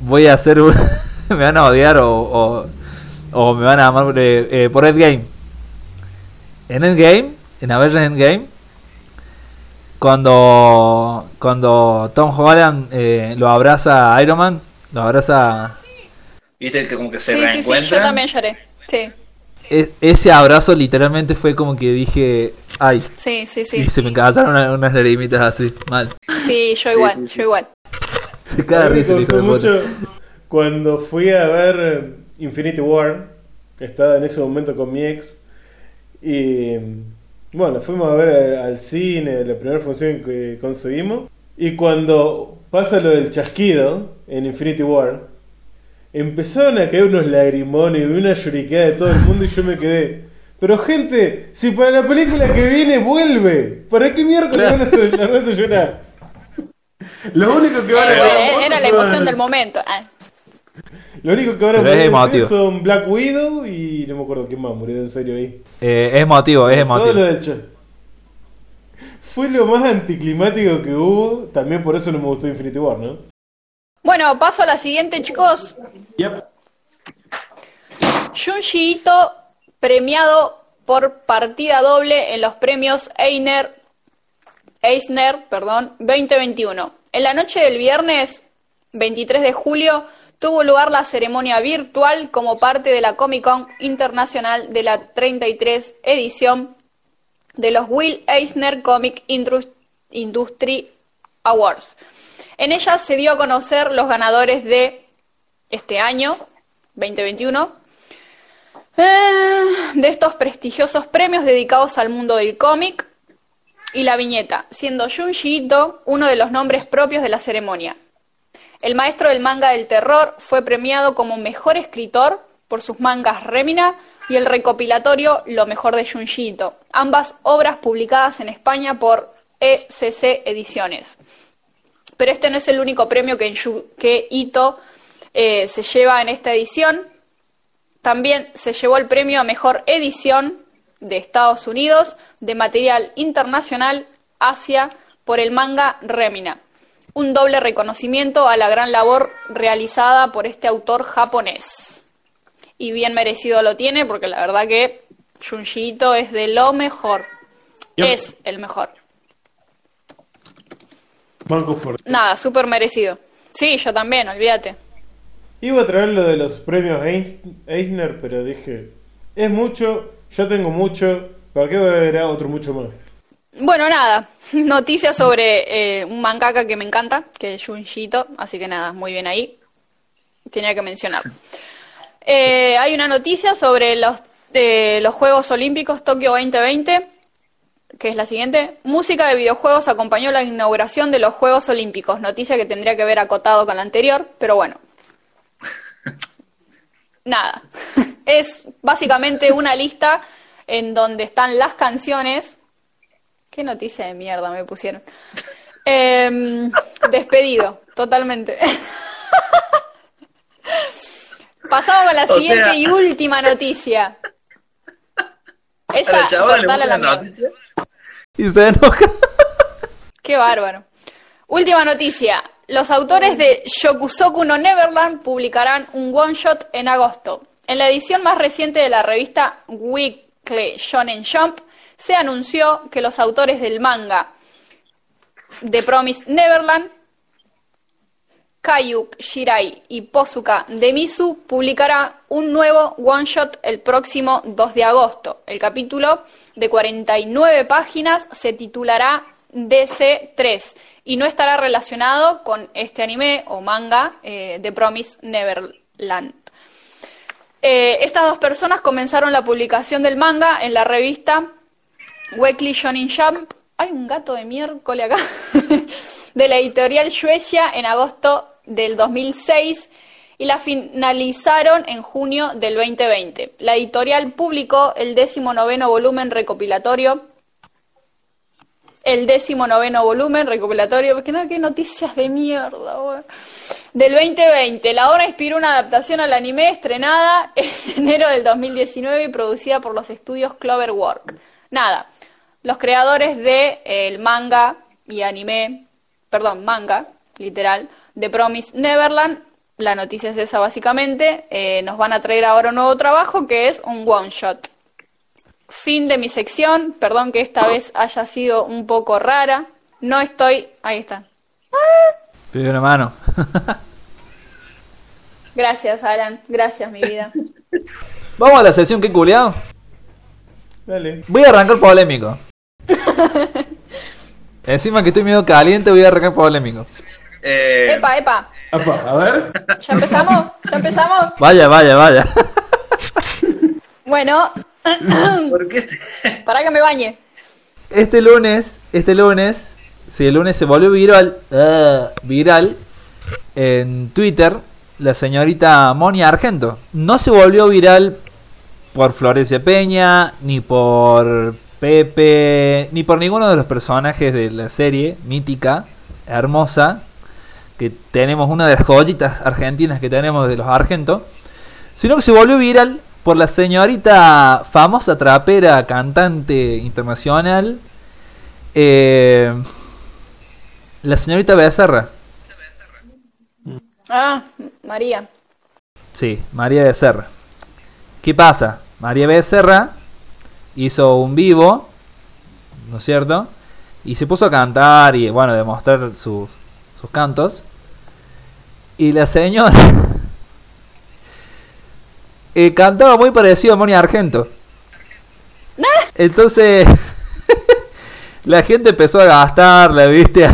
voy a hacer. [LAUGHS] me van a odiar o, O me van a llamar eh, eh, por Endgame. En Endgame, en Avengers Endgame, cuando cuando Tom Holland lo abraza a Iron Man, lo abraza Viste que como que se Sí, sí, sí, yo reencuentran. también lloré. Sí, e- ese abrazo literalmente fue como que dije, ay, sí, sí, y sí. se me cayeron una- unas lagrimitas así, mal. Sí, yo igual, sí, sí. yo igual. Se me risa puta. mucho cuando fui a ver eh, Infinity War, estaba en ese momento con mi ex, y bueno, fuimos a ver al, al cine, la primera función que conseguimos, y cuando pasa lo del chasquido en Infinity War, empezaron a caer unos lagrimones y una lloriqueada de todo el mundo y yo me quedé. Pero gente, si para la película que viene vuelve, ¿para qué miércoles van a hacer, la vas a llorar? Lo único que van a quedar era la son- emoción del momento. Ah, Lo único que ahora pueden emotivo. decir son Black Widow y no me acuerdo quién más murió en serio ahí. Eh, es emotivo, es Todo emotivo. lo del. Fue lo más anticlimático que hubo, también por eso no me gustó Infinity War, ¿no? Bueno, paso a la siguiente, chicos. Yep. Junji Ito premiado por partida doble en los premios Eisner, Eisner perdón, 2021. En la noche del viernes 23 de julio tuvo lugar la ceremonia virtual como parte de la Comic Con Internacional de la 33 edición de los Will Eisner Comic Indus- Industry Awards. En ella se dio a conocer los ganadores de este año, 2021, eh, de estos prestigiosos premios dedicados al mundo del cómic y la viñeta, siendo Junji Ito uno de los nombres propios de la ceremonia. El maestro del manga del terror fue premiado como mejor escritor por sus mangas Remina y el recopilatorio Lo mejor de Junji Ito, ambas obras publicadas en España por ECC Ediciones. Pero este no es el único premio que, que Ito eh, se lleva en esta edición. También se llevó el premio a mejor edición de Estados Unidos de material internacional Asia por el manga Remina. Un doble reconocimiento a la gran labor realizada por este autor japonés. Y bien merecido lo tiene porque la verdad que Junji Ito es de lo mejor. Es el mejor. Banco fuerte. Nada, súper merecido. Sí, yo también, olvídate. Iba a traer lo de los premios Eis- Eisner, pero dije, es mucho, ya tengo mucho, ¿para qué voy a ver a otro mucho más? Bueno, nada, [LAUGHS] noticias sobre eh, un mangaka que me encanta, que es Junji Ito, así que nada, muy bien ahí. Tenía que mencionar. Eh, hay una noticia sobre los, eh, los Juegos Olímpicos Tokio 2020, que es la siguiente. Música de videojuegos acompañó la inauguración de los Juegos Olímpicos, noticia que tendría que haber acotado con la anterior, pero bueno. [LAUGHS] Nada, [LAUGHS] es básicamente una lista en donde están las canciones Qué noticia de mierda me pusieron. Em, despedido, totalmente. [LAUGHS] Pasamos con la O siguiente sea- y última noticia. Esa, a la gusta la mierda. noticia. Y se enoja. Qué bárbaro. Última noticia. Los autores de Shokusoku no Neverland publicarán un one shot en agosto. En la edición más reciente de la revista Weekly Shonen Jump se anunció que los autores del manga The Promised Neverland, Kayuk Shirai y Posuka Demisu publicará un nuevo one shot el próximo 2 de agosto. El capítulo de 49 páginas se titulará DC3 y no estará relacionado con este anime o manga eh, The Promised Neverland. Eh, estas dos personas comenzaron la publicación del manga en la revista Weekly Shonen Jump. Hay un gato de miércoles acá. [LAUGHS] de la editorial Shueisha en agosto del 2006 y la finalizaron en junio del 2020. La editorial publicó el décimo noveno volumen recopilatorio. El décimo noveno volumen recopilatorio. Porque no, qué noticias de mierda, weón. Del 2020. La obra inspiró una adaptación al anime estrenada en [LAUGHS] enero del 2019 y producida por los estudios Cloverwork. Nada. Los creadores de eh, el manga y anime, perdón, manga, literal, de Promise Neverland la noticia es esa básicamente. Eh, nos van a traer ahora un nuevo trabajo que es un one shot. Fin de mi sección. Perdón que esta vez haya sido un poco rara. No estoy. Ahí está. Doy una mano. [LAUGHS] Gracias, Alan. Gracias, mi vida. [LAUGHS] Vamos a la sección que culiado. Dale. Voy a arrancar polémico. [LAUGHS] Encima que estoy medio caliente, voy a arrancar polémico. Eh, Epa, epa. A ver. ¿Ya empezamos? ¿Ya empezamos? Vaya, vaya, vaya. Bueno, ¿Por qué? te- para que me bañe. Este lunes, este lunes, sí, el lunes se volvió viral, ah, viral en Twitter la señorita Moni Argento. No se volvió viral por Florencia Peña, ni por Pepe, ni por ninguno de los personajes de la serie mítica, hermosa, que tenemos una de las joyitas argentinas que tenemos de los Argento, sino que se volvió viral por la señorita famosa trapera, cantante internacional, eh, la señorita Becerra. Ah, María. Sí, María Becerra. ¿Qué pasa? María Becerra hizo un vivo, ¿no es cierto? Y se puso a cantar y, bueno, demostrar sus, sus cantos. Y la señora [LAUGHS] eh, cantaba muy parecido a Moni Argento. Entonces, [LAUGHS] la gente empezó a gastarla, ¿viste?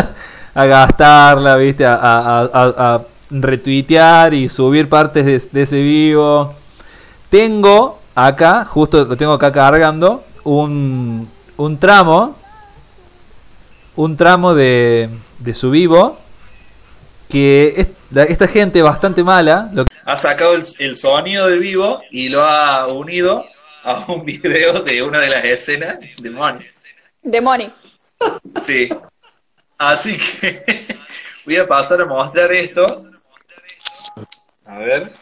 [LAUGHS] a gastarla, ¿viste? A, a- a- a retuitear y subir partes de, de ese vivo. Tengo acá, justo lo tengo acá cargando, un, un tramo. Un tramo de, de su vivo. Que es- la- esta gente bastante mala. Lo Ha sacado el, el sonido de vivo y lo ha unido a un [LAUGHS] video de una de las escenas de Moni. Demoni. Sí. Así que [LAUGHS] voy a pasar a mostrar esto. A ver.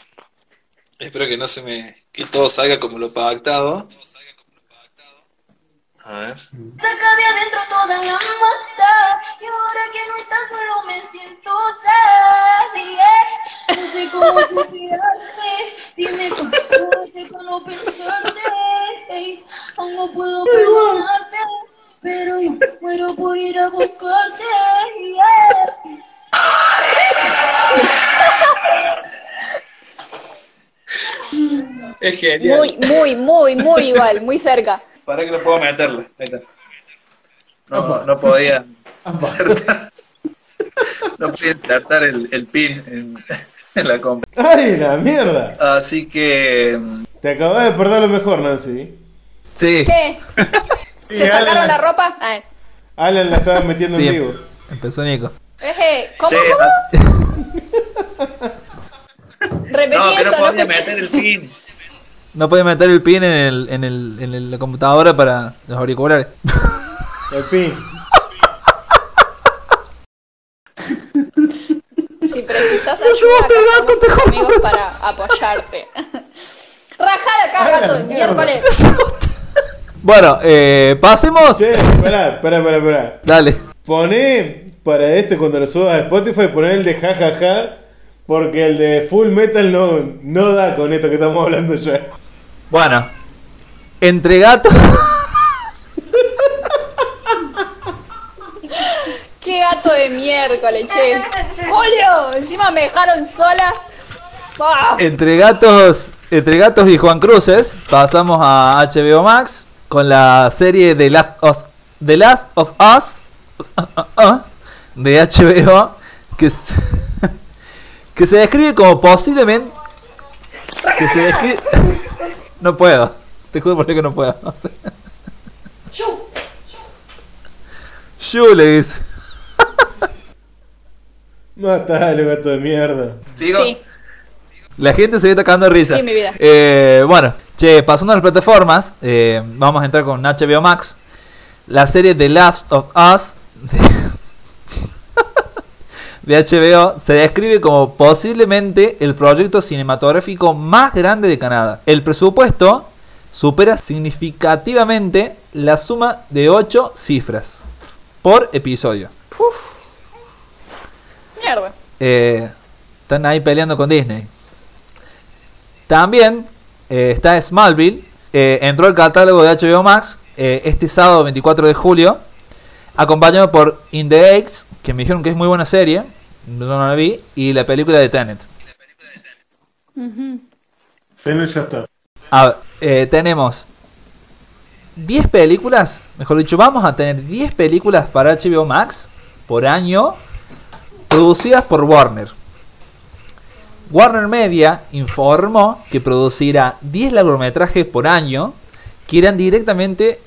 Espero que no se me. que todo salga como lo pactado. A ver. Saca de adentro toda la mata Y ahora que no estás solo me siento sad yeah. No sé cómo [LAUGHS] suspirarte Dime cómo puedes no pensarte hey. Aún no puedo perdonarte Pero yo muero por ir a buscarte yeah. [LAUGHS] Es genial. Muy, muy, muy, muy igual. Muy cerca. Para que no puedo meterla. Ahí está. No, no podía insertar. No podía insertar el, el pin en, en la compra. ¡Ay, la mierda! Así que. mm, Te acabas de perder lo mejor, Nancy. Sí, ¿Qué? Sí, ¿Se sacaron Alan, la ropa? Ah, Alan la estaba metiendo sí, en vivo. empezó Nico. eje, ¿Cómo, sí, cómo? Repetí no, que eso, no no podía meter el pin. No puede meter el pin en, el, en, el, en el- la computadora para los auriculares. El pin. Si precisas ayuda, estamos jodas. amigos para apoyarte. [LAUGHS] Rajar acá, gato, miércoles. Bueno, eh, pasemos. Che, esperá, esperá, esperá, esperá. Dale. Poné para este cuando lo subas a Spotify, poné el de jajaja. Porque el de Full Metal no, no da con esto que estamos hablando ya. Bueno, entre gatos. Qué gato de miércoles, che. Julio, encima me dejaron sola. Ah, Entre gatos, entre gatos y Juan Cruces, pasamos a HBO Max con la serie The Last of, The Last of Us [LAUGHS] de HBO que se, [LAUGHS] que se describe como posiblemente que se describe [LAUGHS] no puedo, te juro por Dios que no puedo. No sé. Shu le dice. [LAUGHS] Matalo, gato de mierda. ¿Sigo? Sí, La gente se está cagando de risa. Sí, mi vida. Eh, bueno, che, pasando a las plataformas, eh, vamos a entrar con HBO Max. La serie The Last of Us [LAUGHS] de, HBO se describe como posiblemente el proyecto cinematográfico más grande de Canadá. El presupuesto supera significativamente la suma de 8 cifras por episodio. mierda. Eh, Están ahí peleando con Disney. También eh, está Smallville. eh, entró al catálogo de HBO Max este sábado 24 de julio. Acompañado por In the Eggs, que me dijeron que es muy buena serie. No la vi. Y la película de Tenet. Tener ya está. A ver, eh, tenemos 10 películas, mejor dicho, vamos a tener 10 películas para HBO Max por año producidas por Warner. Warner Media informó que producirá 10 largometrajes por año que irán directamente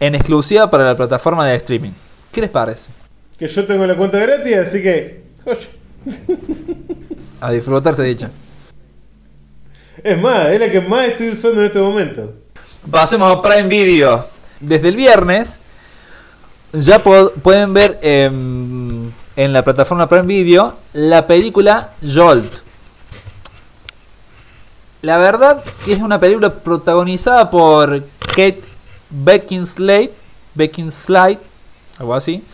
en exclusiva para la plataforma de streaming. ¿Qué les parece? Que yo tengo la cuenta gratis, así que. [LAUGHS] A disfrutarse dicho. Es más, es la que más estoy usando en este momento. Pasemos a Prime Video. Desde el viernes ya pueden ver em, en la plataforma Prime Video la película Jolt. La verdad que es una película protagonizada por Kate Beckinsale, Beckinsale, algo así,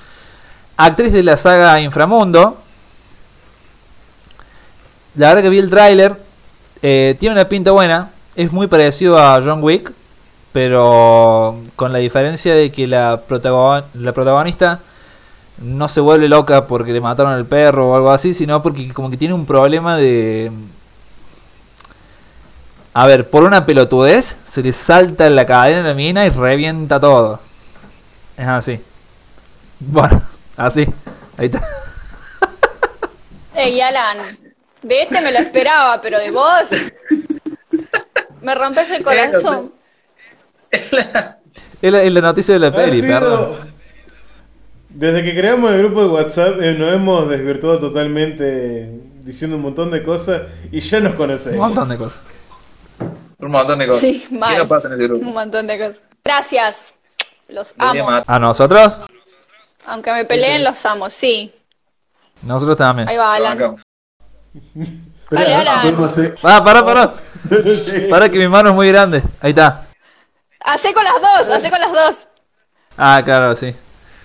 actriz de la saga Inframundo. La verdad que vi el tráiler, eh, tiene una pinta buena, es muy parecido a John Wick, pero con la diferencia de que la, protagon- la protagonista no se vuelve loca porque le mataron al perro o algo así, sino porque como que tiene un problema de... A ver, por una pelotudez se le salta la cadena a la mina y revienta todo. Es así. Bueno, así. Ahí está. Ey, Alan, de este me lo esperaba, pero de vos me rompes el corazón. Es la, es la noticia de la peli, sido- perdón. Desde que creamos el grupo de WhatsApp eh, nos hemos desvirtuado totalmente diciendo un montón de cosas y ya nos Un conocemos. montón de cosas. Un montón de cosas. Sí, ¿Qué mal. no pasa en ese grupo? Un montón de cosas. Gracias. Los amo. ¿A nosotros? Aunque me peleen, los amo, sí. Nosotros también. Ahí va, Alan. Podemos hacer- Ah, pará, pará. [LAUGHS] Sí. Pará que mi mano es muy grande. Ahí está. Hacé con las dos, hacé con las dos. Ah, claro, sí.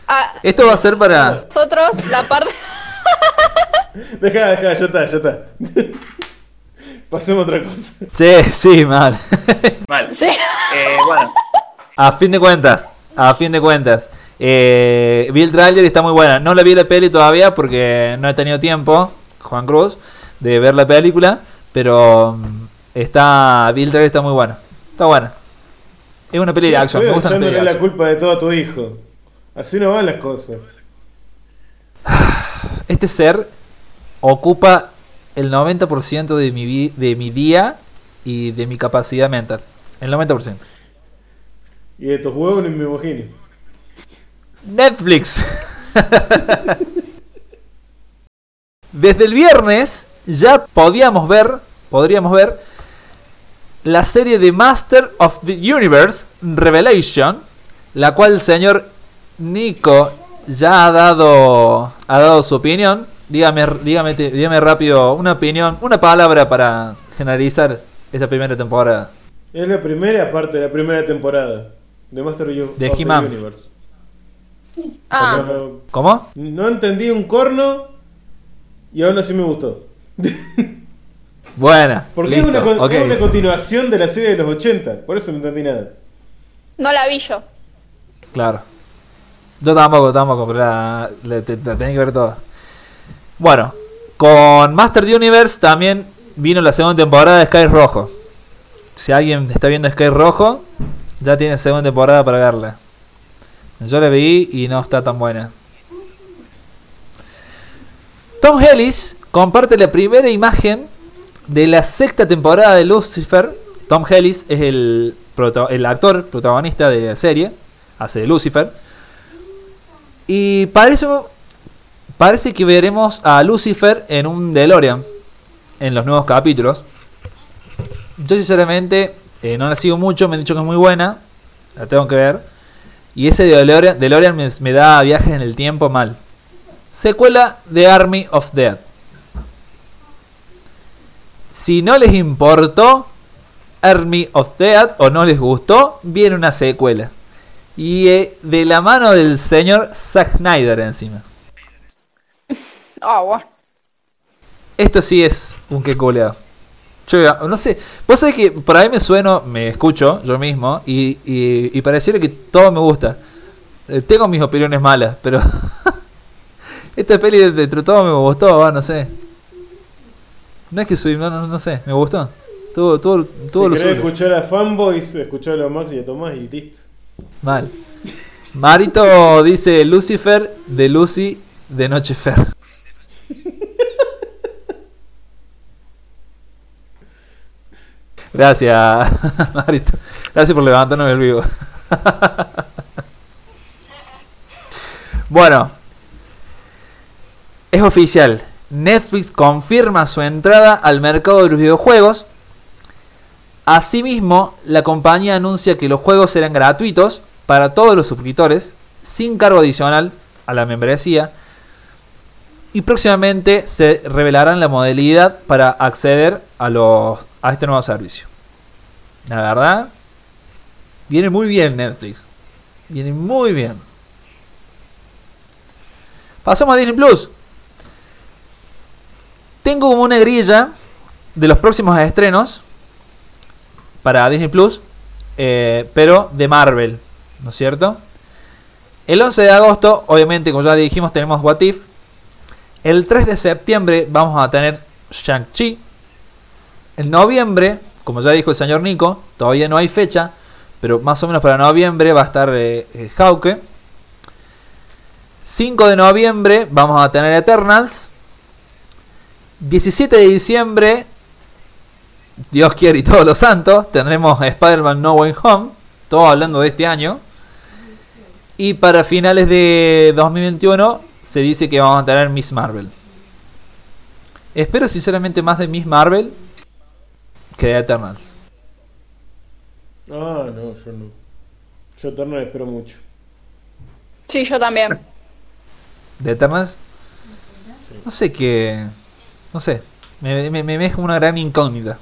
A Esto va a ser para. nosotros, la parte. [LAUGHS] Deja, deja, ya está, ya está. [LAUGHS] Pasemos a otra cosa. Sí, sí, mal. Mal. Sí. Eh, bueno, a fin de cuentas. A fin de cuentas. Eh, vi el trailer y está muy buena. No la vi la peli todavía porque no he tenido tiempo, Juan Cruz, de ver la película. Pero mm, está. Trailer y está muy buena. Está buena. Es una peli de acción. Me gusta la la culpa de todo a tu hijo. Así no van las cosas. [SIGHS] Este ser ocupa el 90% de mi, de mi día y de mi capacidad mental. El 90%. Y de tus huevos ni me imagino. Netflix. [LAUGHS] Desde el viernes ya podíamos ver, podríamos ver la serie de Master of the Universe Revelation, la cual el señor Nico ya ha dado ha dado su opinión. Dígame, dígame, dígame rápido una opinión, una palabra para generalizar esta primera temporada. Es la primera parte de la primera temporada de Master of De of the. Universe. Ah, ¿Cómo? no entendí un corno y aún así me gustó. [LAUGHS] Buena. Porque es, una, es continuación de la serie de los 80. Por eso no entendí nada. no la vi yo. Claro. Yo tampoco, tampoco, pero la, la- la tenés que ver toda. Bueno, con Master Universe también vino la segunda temporada de Sky Rojo. Si alguien está viendo Sky Rojo, ya tiene segunda temporada para verla. Yo la vi y no está tan buena. Tom Ellis comparte la primera imagen de la sexta temporada de Lucifer. Tom Ellis es el, actor protagonista de la serie, hace de Lucifer. Y parece, parece que veremos a Lucifer en un DeLorean en los nuevos capítulos. Yo sinceramente eh, no la sigo mucho, me han dicho que es muy buena, la tengo que ver. Y ese DeLorean, DeLorean me da viajes en el tiempo mal. Secuela de Army of Dead. Si no les importó Army of Dead o no les gustó, viene una secuela. Y eh, de la mano del señor Zack Snyder encima. Ah, bueno. Esto sí es un que coleado. Yo no sé, vos sabés que por ahí me sueno, me escucho yo mismo y, y, y pareciera que todo me gusta. Eh, tengo mis opiniones malas, pero [LAUGHS] esta peli de, de todo me gustó, va, no sé. No es que soy, no, no, no sé, me gustó. Todo, todo, todo si lo escuchar a Fanboys, escuchalo a Max y a Tomás y listo. Mal. Marito dice Lucifer de Lucy de Nochefer. [LAUGHS] Gracias, [LAUGHS] Marito. Gracias por levantarnos el vivo. [LAUGHS] bueno, es oficial. Netflix confirma su entrada al mercado de los videojuegos. Asimismo, la compañía anuncia que los juegos serán gratuitos para todos los suscriptores, sin cargo adicional a la membresía. Y próximamente se revelarán la modalidad para acceder a, los, a este nuevo servicio. La verdad, viene muy bien Netflix. Viene muy bien. Pasamos a Disney Plus. Tengo como una grilla de los próximos estrenos para Disney Plus, eh, pero de Marvel, ¿no es cierto? El 11 de agosto, obviamente, como ya dijimos, tenemos What If. El 3 de septiembre vamos a tener Shang-Chi. En noviembre, como ya dijo el señor Nico, todavía no hay fecha, pero más o menos para noviembre va a estar eh, eh, Hawke. 5 de noviembre vamos a tener Eternals. 17 de diciembre, Dios quiere y todos los santos, tendremos Spider-Man No Way Home. Todo hablando de este año. Y para finales de 2021 se dice que vamos a tener Miss Marvel. Espero sinceramente más de Miss Marvel que de Eternals. Ah, no, yo no. Yo Turner espero mucho. Sí, yo también. ¿De Eternals? No sé qué. No sé. Me, me, me una gran incógnita.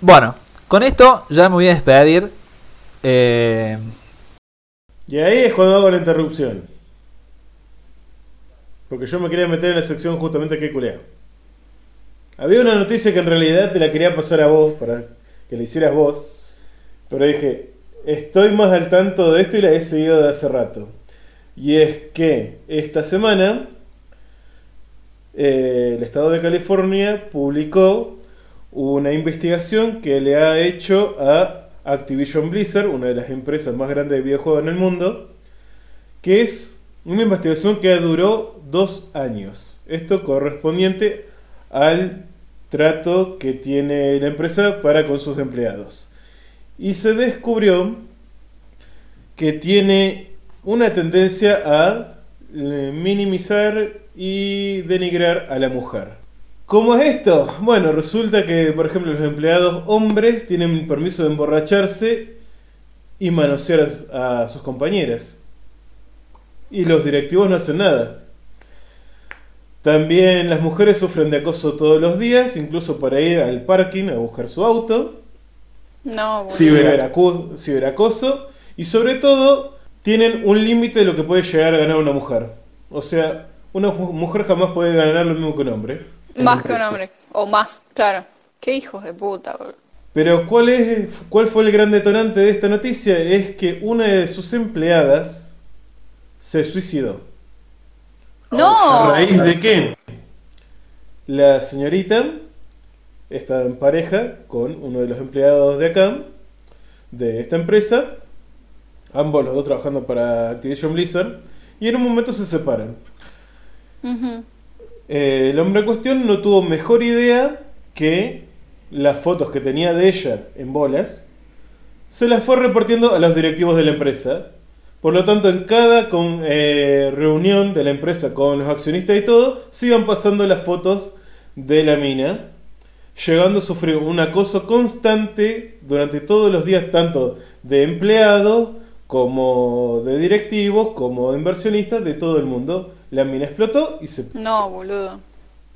Bueno, con esto ya me voy a despedir. Eh, Y ahí es cuando hago la interrupción. Porque yo me quería meter en la sección justamente que culea. Había una noticia que en realidad te la quería pasar a vos para que la hicieras vos. Pero dije, estoy más al tanto de esto y la he seguido de hace rato. Y es que esta semana eh, el estado de California publicó una investigación que le ha hecho a Activision Blizzard, una de las empresas más grandes de videojuegos en el mundo, que es una investigación que duró dos años. Esto correspondiente al trato que tiene la empresa para con sus empleados. Y se descubrió que tiene una tendencia a minimizar y denigrar a la mujer. ¿Cómo es esto? Bueno, resulta que, por ejemplo, los empleados hombres tienen permiso de emborracharse y manosear a, sus compañeras. Y los directivos no hacen nada. También las mujeres sufren de acoso todos los días, incluso para ir al parking a buscar su auto. No. Ciberacu- ciberacoso. Y sobre todo, tienen un límite de lo que puede llegar a ganar una mujer. O sea, una mu- mujer jamás puede ganar lo mismo que un hombre. Más que un hombre. O más, claro. Qué hijos de puta. Pero ¿cuál, es, ¿cuál fue el gran detonante de esta noticia? Es que una de sus empleadas se suicidó. ¿A No. raíz de qué? La señorita estaba en pareja con uno de los empleados de acá, de esta empresa, ambos los dos trabajando para Activision Blizzard, y en un momento se separan. Eh, el hombre en cuestión no tuvo mejor idea que las fotos que tenía de ella en bolas, se las fue repartiendo a los directivos de la empresa. Por lo tanto, en cada con- eh, reunión de la empresa con los accionistas y todo, se iban pasando las fotos de la mina, llegando a sufrir un acoso constante durante todos los días, tanto de empleados como de directivos, como de inversionistas, de todo el mundo. La mina explotó y se No, boludo.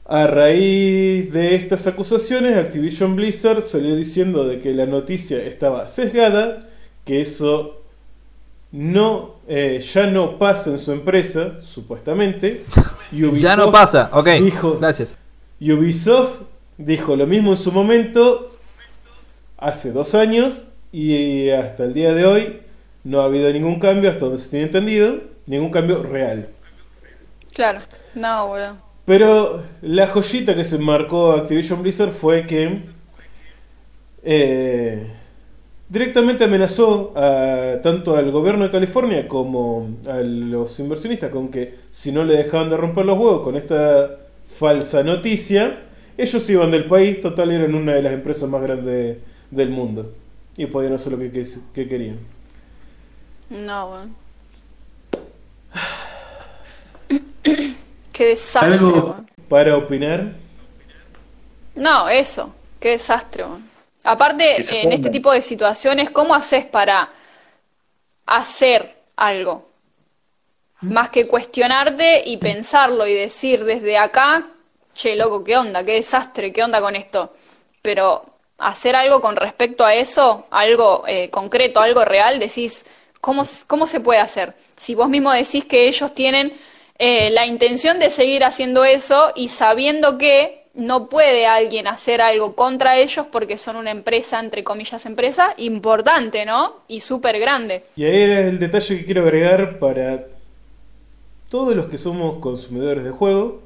a raíz de estas acusaciones, Activision Blizzard salió diciendo de que la noticia estaba sesgada, que eso no eh, ya no pasa en su empresa, supuestamente. [LAUGHS] Ya no Ubisoft pasa. Ok, dijo- gracias. Ubisoft dijo lo mismo en su momento, hace dos años, y hasta el día de hoy no ha habido ningún cambio, hasta donde se tiene entendido, ningún cambio real. Claro. No, boludo. Pero la joyita que se marcó Activision Blizzard fue que eh, directamente amenazó a, tanto al gobierno de California como a los inversionistas con que si no le dejaban de romper los huevos con esta falsa noticia, ellos iban del país, total eran una de las empresas más grandes del mundo y podían hacer lo que, que- que querían. No, bueno. Qué desastre, Algo-. Para opinar, No, eso. Qué desastre, weón. Aparte, en este tipo de situaciones, ¿cómo haces para hacer algo? Más que cuestionarte y pensarlo y decir desde acá, che, loco, ¿qué onda? ¿Qué desastre? ¿Qué onda con esto? Pero hacer algo con respecto a eso, algo eh, concreto, algo real, decís, ¿cómo, ¿cómo se puede hacer? Si vos mismo decís que ellos tienen eh, la intención de seguir haciendo eso y sabiendo que no puede alguien hacer algo contra ellos porque son una empresa, entre comillas, empresa importante, ¿no? Y súper grande. Y ahí era el detalle que quiero agregar para todos los que somos consumidores de juego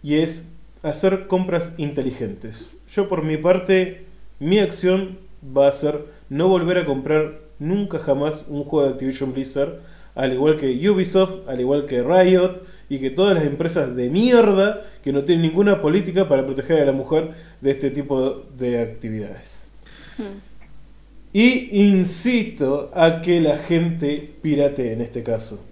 y es hacer compras inteligentes. Yo por mi parte, mi acción va a ser no volver a comprar nunca jamás un juego de Activision Blizzard, al igual que Ubisoft, al igual que Riot y que todas las empresas de mierda que no tienen ninguna política para proteger a la mujer de este tipo de actividades. Y incito a que la gente piratee en este caso.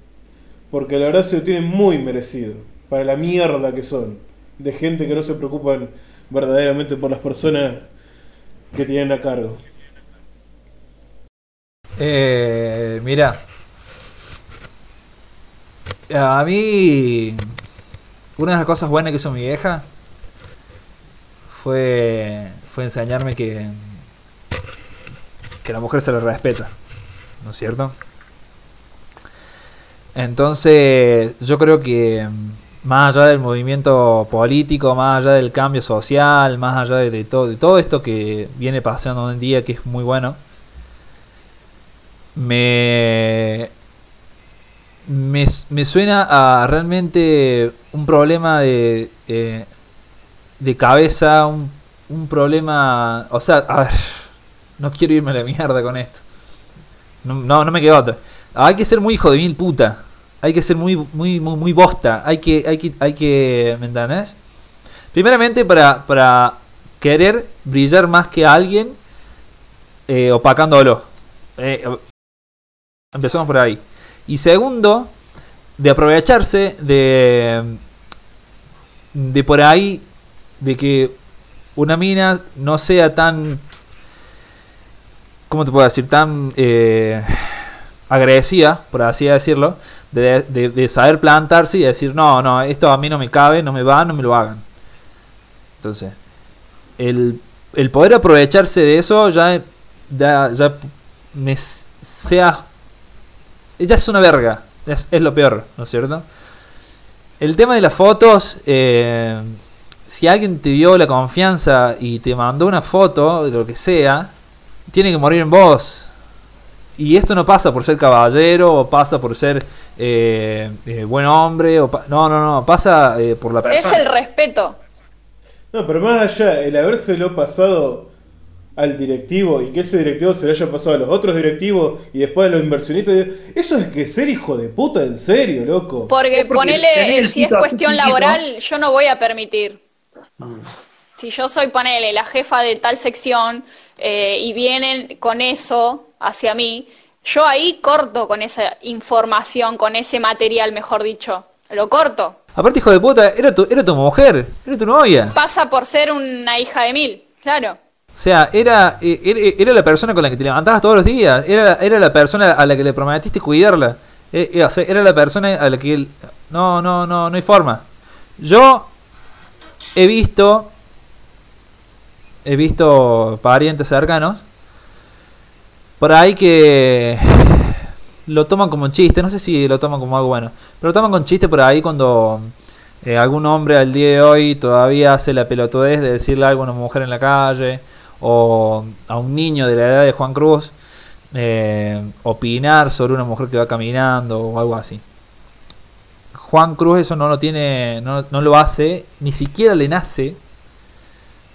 Porque la verdad se lo tienen muy merecido. Para la mierda que son. De gente que no se preocupan verdaderamente por las personas que tienen a cargo. Eh, mira. A mí. Una de las cosas buenas que hizo mi vieja fue, fue enseñarme que, que la mujer se le respeta. ¿No es cierto? Entonces, yo creo que mm, más allá del movimiento político, más allá del cambio social, más allá de, de todo, de todo esto que viene pasando hoy en día, que es muy bueno, me, me, me suena a realmente un problema de, eh, de cabeza, un, un problema... O sea, a ver, [LAUGHS] no quiero irme a la mierda con esto. No, no, me queda otra. Hay que ser muy hijo de mil puta. Hay que ser muy, muy, muy, muy bosta. Hay que, hay que, hay que, ¿me entendés? Primeramente para, para querer brillar más que alguien eh, opacándolo. Eh, Empezamos por ahí. Y segundo, de aprovecharse de. de por ahí. de que una mina no sea tan. ¿Cómo te puedo decir? Tan. eh, por así decirlo. De, de- saber plantarse y decir: no, no, esto a mí no me cabe, no me va, no me lo hagan. Entonces, el, el poder aprovecharse de eso ya. ya, sea ella es una verga, es, es lo peor, ¿no es cierto? El tema de las fotos, eh, si alguien te dio la confianza y te mandó una foto de lo que sea, tiene que morir en vos. Y esto no pasa por ser caballero o pasa por ser eh, eh, buen hombre. O no, no, no, pasa eh, por la Es Persona. el respeto. No, pero más allá, el habérselo pasado al directivo y que ese directivo se lo haya pasado a los otros directivos y después a los inversionistas, eso es que ser hijo de puta, en serio, loco. Porque, ponele, si es cuestión laboral, yo no voy a permitir. Si yo soy, ponele, la jefa de tal sección eh, y vienen con eso hacia mí, yo ahí corto con esa información, con ese material, mejor dicho. Lo corto. Aparte, hijo de puta, era tu, era tu mujer, era tu novia. Pasa por ser una hija de mil, claro. O sea, era, eh, era, era la persona con la que te levantabas todos los días. Era, era la persona a la que le prometiste cuidarla. O sea, era la persona a la que... él- No, no, no, no hay forma. Yo he visto... He visto parientes cercanos. Por ahí que... lo toman como un chiste, no sé si lo toman como algo bueno, pero lo toman con chiste por ahí cuando eh, algún hombre al día de hoy todavía hace la pelotudez de decirle algo a una mujer en la calle o a un niño de la edad de Juan Cruz eh, opinar sobre una mujer que va caminando o algo así. Juan Cruz eso no lo tiene, no, no lo hace, ni siquiera le nace,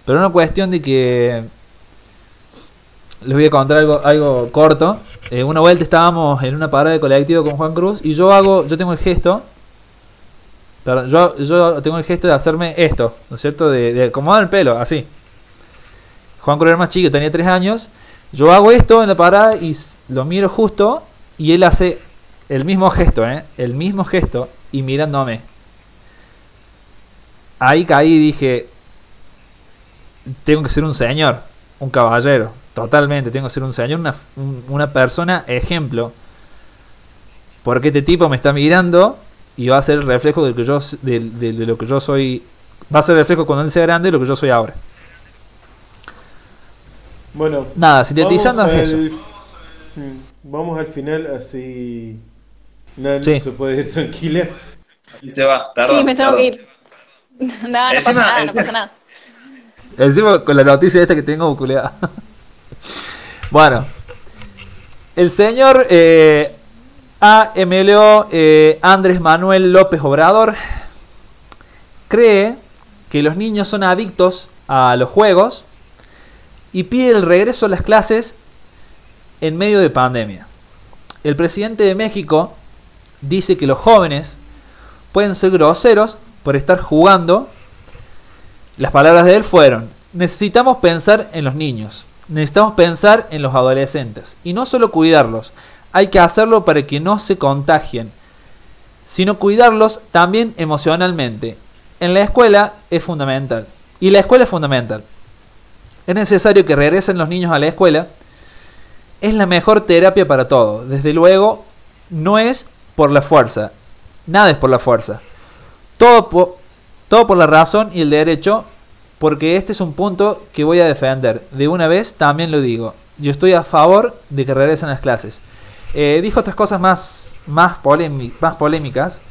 pero es una cuestión de que les voy a contar algo, algo corto. Eh, una vuelta estábamos en una parada de colectivo con Juan Cruz y yo hago, yo tengo el gesto, perdón, yo, yo tengo el gesto de hacerme esto, ¿no es cierto? De, de acomodar el pelo, así. Juan Cruz era más chico, tenía 3 años. Yo hago esto en la parada y lo miro justo y él hace el mismo gesto, ¿eh? El mismo gesto y mirándome. Ahí caí y dije, tengo que ser un señor, un caballero, totalmente, tengo que ser un señor, una, un- una persona ejemplo. Porque este tipo me está mirando y va a ser el reflejo de, que yo, de lo que yo soy, va a ser el reflejo cuando él sea grande de lo que yo soy ahora. Bueno, Nada, sintetizando es eso. al- Mm, Vamos al final así. Nan Sí. se puede ir tranquila. Y se va, sí, me tengo que ir. [LAUGHS] Nada, no Encima- pasa nada, no pasa nada. Encima con la noticia esta que tengo culeada. [LAUGHS] bueno. El señor eh, AMLO eh, Andrés Manuel López Obrador cree que los niños son adictos a los juegos y pide el regreso a las clases en medio de pandemia. El presidente de México dice que los jóvenes pueden ser groseros por estar jugando las palabras de él fueron, necesitamos pensar en los niños, necesitamos pensar en los adolescentes y no solo cuidarlos, hay que hacerlo para que no se contagien, sino cuidarlos también emocionalmente. En la escuela es fundamental y la escuela es fundamental. Es necesario que regresen los niños a la escuela. Es la mejor terapia para todo. Desde luego, no es por la fuerza. Nada es por la fuerza. Todo por, la razón y el derecho, porque este es un punto que voy a defender. De una vez también lo digo. Yo estoy a favor de que regresen las clases. Eh, dijo otras cosas más, más, polémi- más polémicas.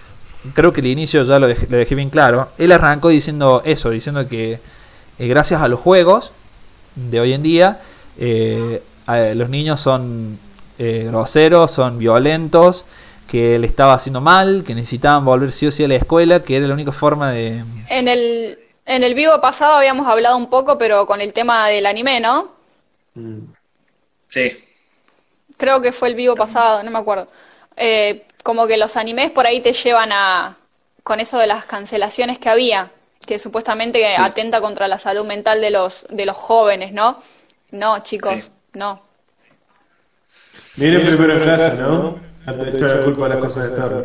Creo que el inicio ya lo dejé, lo dejé bien claro. Él arrancó diciendo eso, diciendo que eh, gracias a los juegos de hoy en día, eh, los niños son eh, groseros, son violentos, que le estaba haciendo mal, que necesitaban volver sí o sí a la escuela, que era la única forma de... En el, en el vivo pasado habíamos hablado un poco, pero con el tema del anime, ¿no? Sí. Creo que fue el vivo pasado, no me acuerdo. Eh, como que los animes por ahí te llevan a, con eso de las cancelaciones que había, que supuestamente atenta contra la salud mental de los, de los jóvenes, ¿no? No, chicos, Sí. no. Miren primero en casa, ¿no? Antes de echar la culpa a las cosas externas.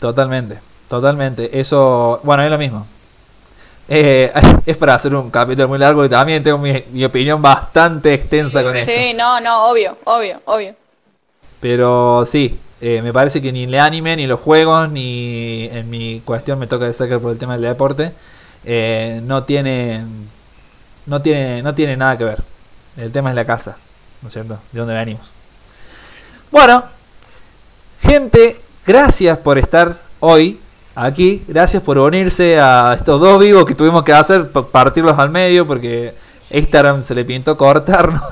Totalmente, totalmente. Eso, bueno, es lo mismo. Eh, [LAUGHS] es para hacer un capítulo muy largo y también tengo mi, mi opinión bastante extensa con esto. Sí, no, no, obvio, obvio, obvio. Pero sí, eh, me parece que ni el anime, ni los juegos, ni en mi cuestión me toca destacar por el tema del deporte, eh, no tiene, no tiene, no tiene nada que ver. El tema es la casa, ¿no es cierto? De dónde venimos. Bueno, gente, gracias por estar hoy aquí, gracias por unirse a estos dos vivos que tuvimos que hacer, pa- partirlos al medio porque Instagram se le pintó cortarnos.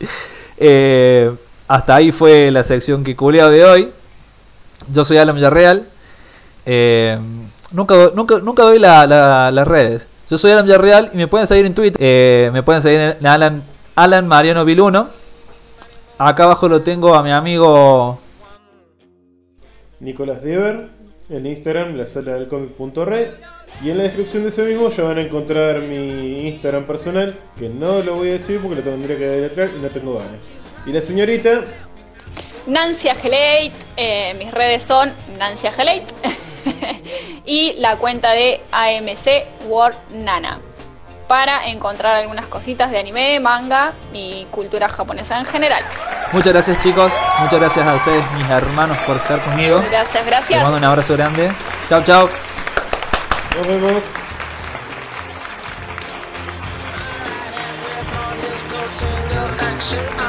[LAUGHS] Eh, hasta ahí fue la sección que culeo de hoy. Yo soy Alan Villarreal. Eh, nunca, nunca, nunca doy la- la- las redes. Yo soy Alan Villarreal y me pueden seguir en Twitter. Eh, me pueden seguir en Alan, Alan Mariano Viluno. Acá abajo lo tengo a mi amigo. Nicolás Dever, en Instagram, la sala del cómic.red. Y en la descripción de ese mismo ya van a encontrar mi Instagram personal, que no lo voy a decir porque lo tendría que deletrear y no tengo ganas. Y la señorita, Nancy Agelate, eh, mis redes son Nancy Agelate [LAUGHS] y la cuenta de AMC World Nana para encontrar algunas cositas de anime, manga y cultura japonesa en general. Muchas gracias chicos. Muchas gracias a ustedes, mis hermanos, por estar conmigo. Gracias, Les gracias. mando un abrazo grande. Chao, chao. nos vemos. Action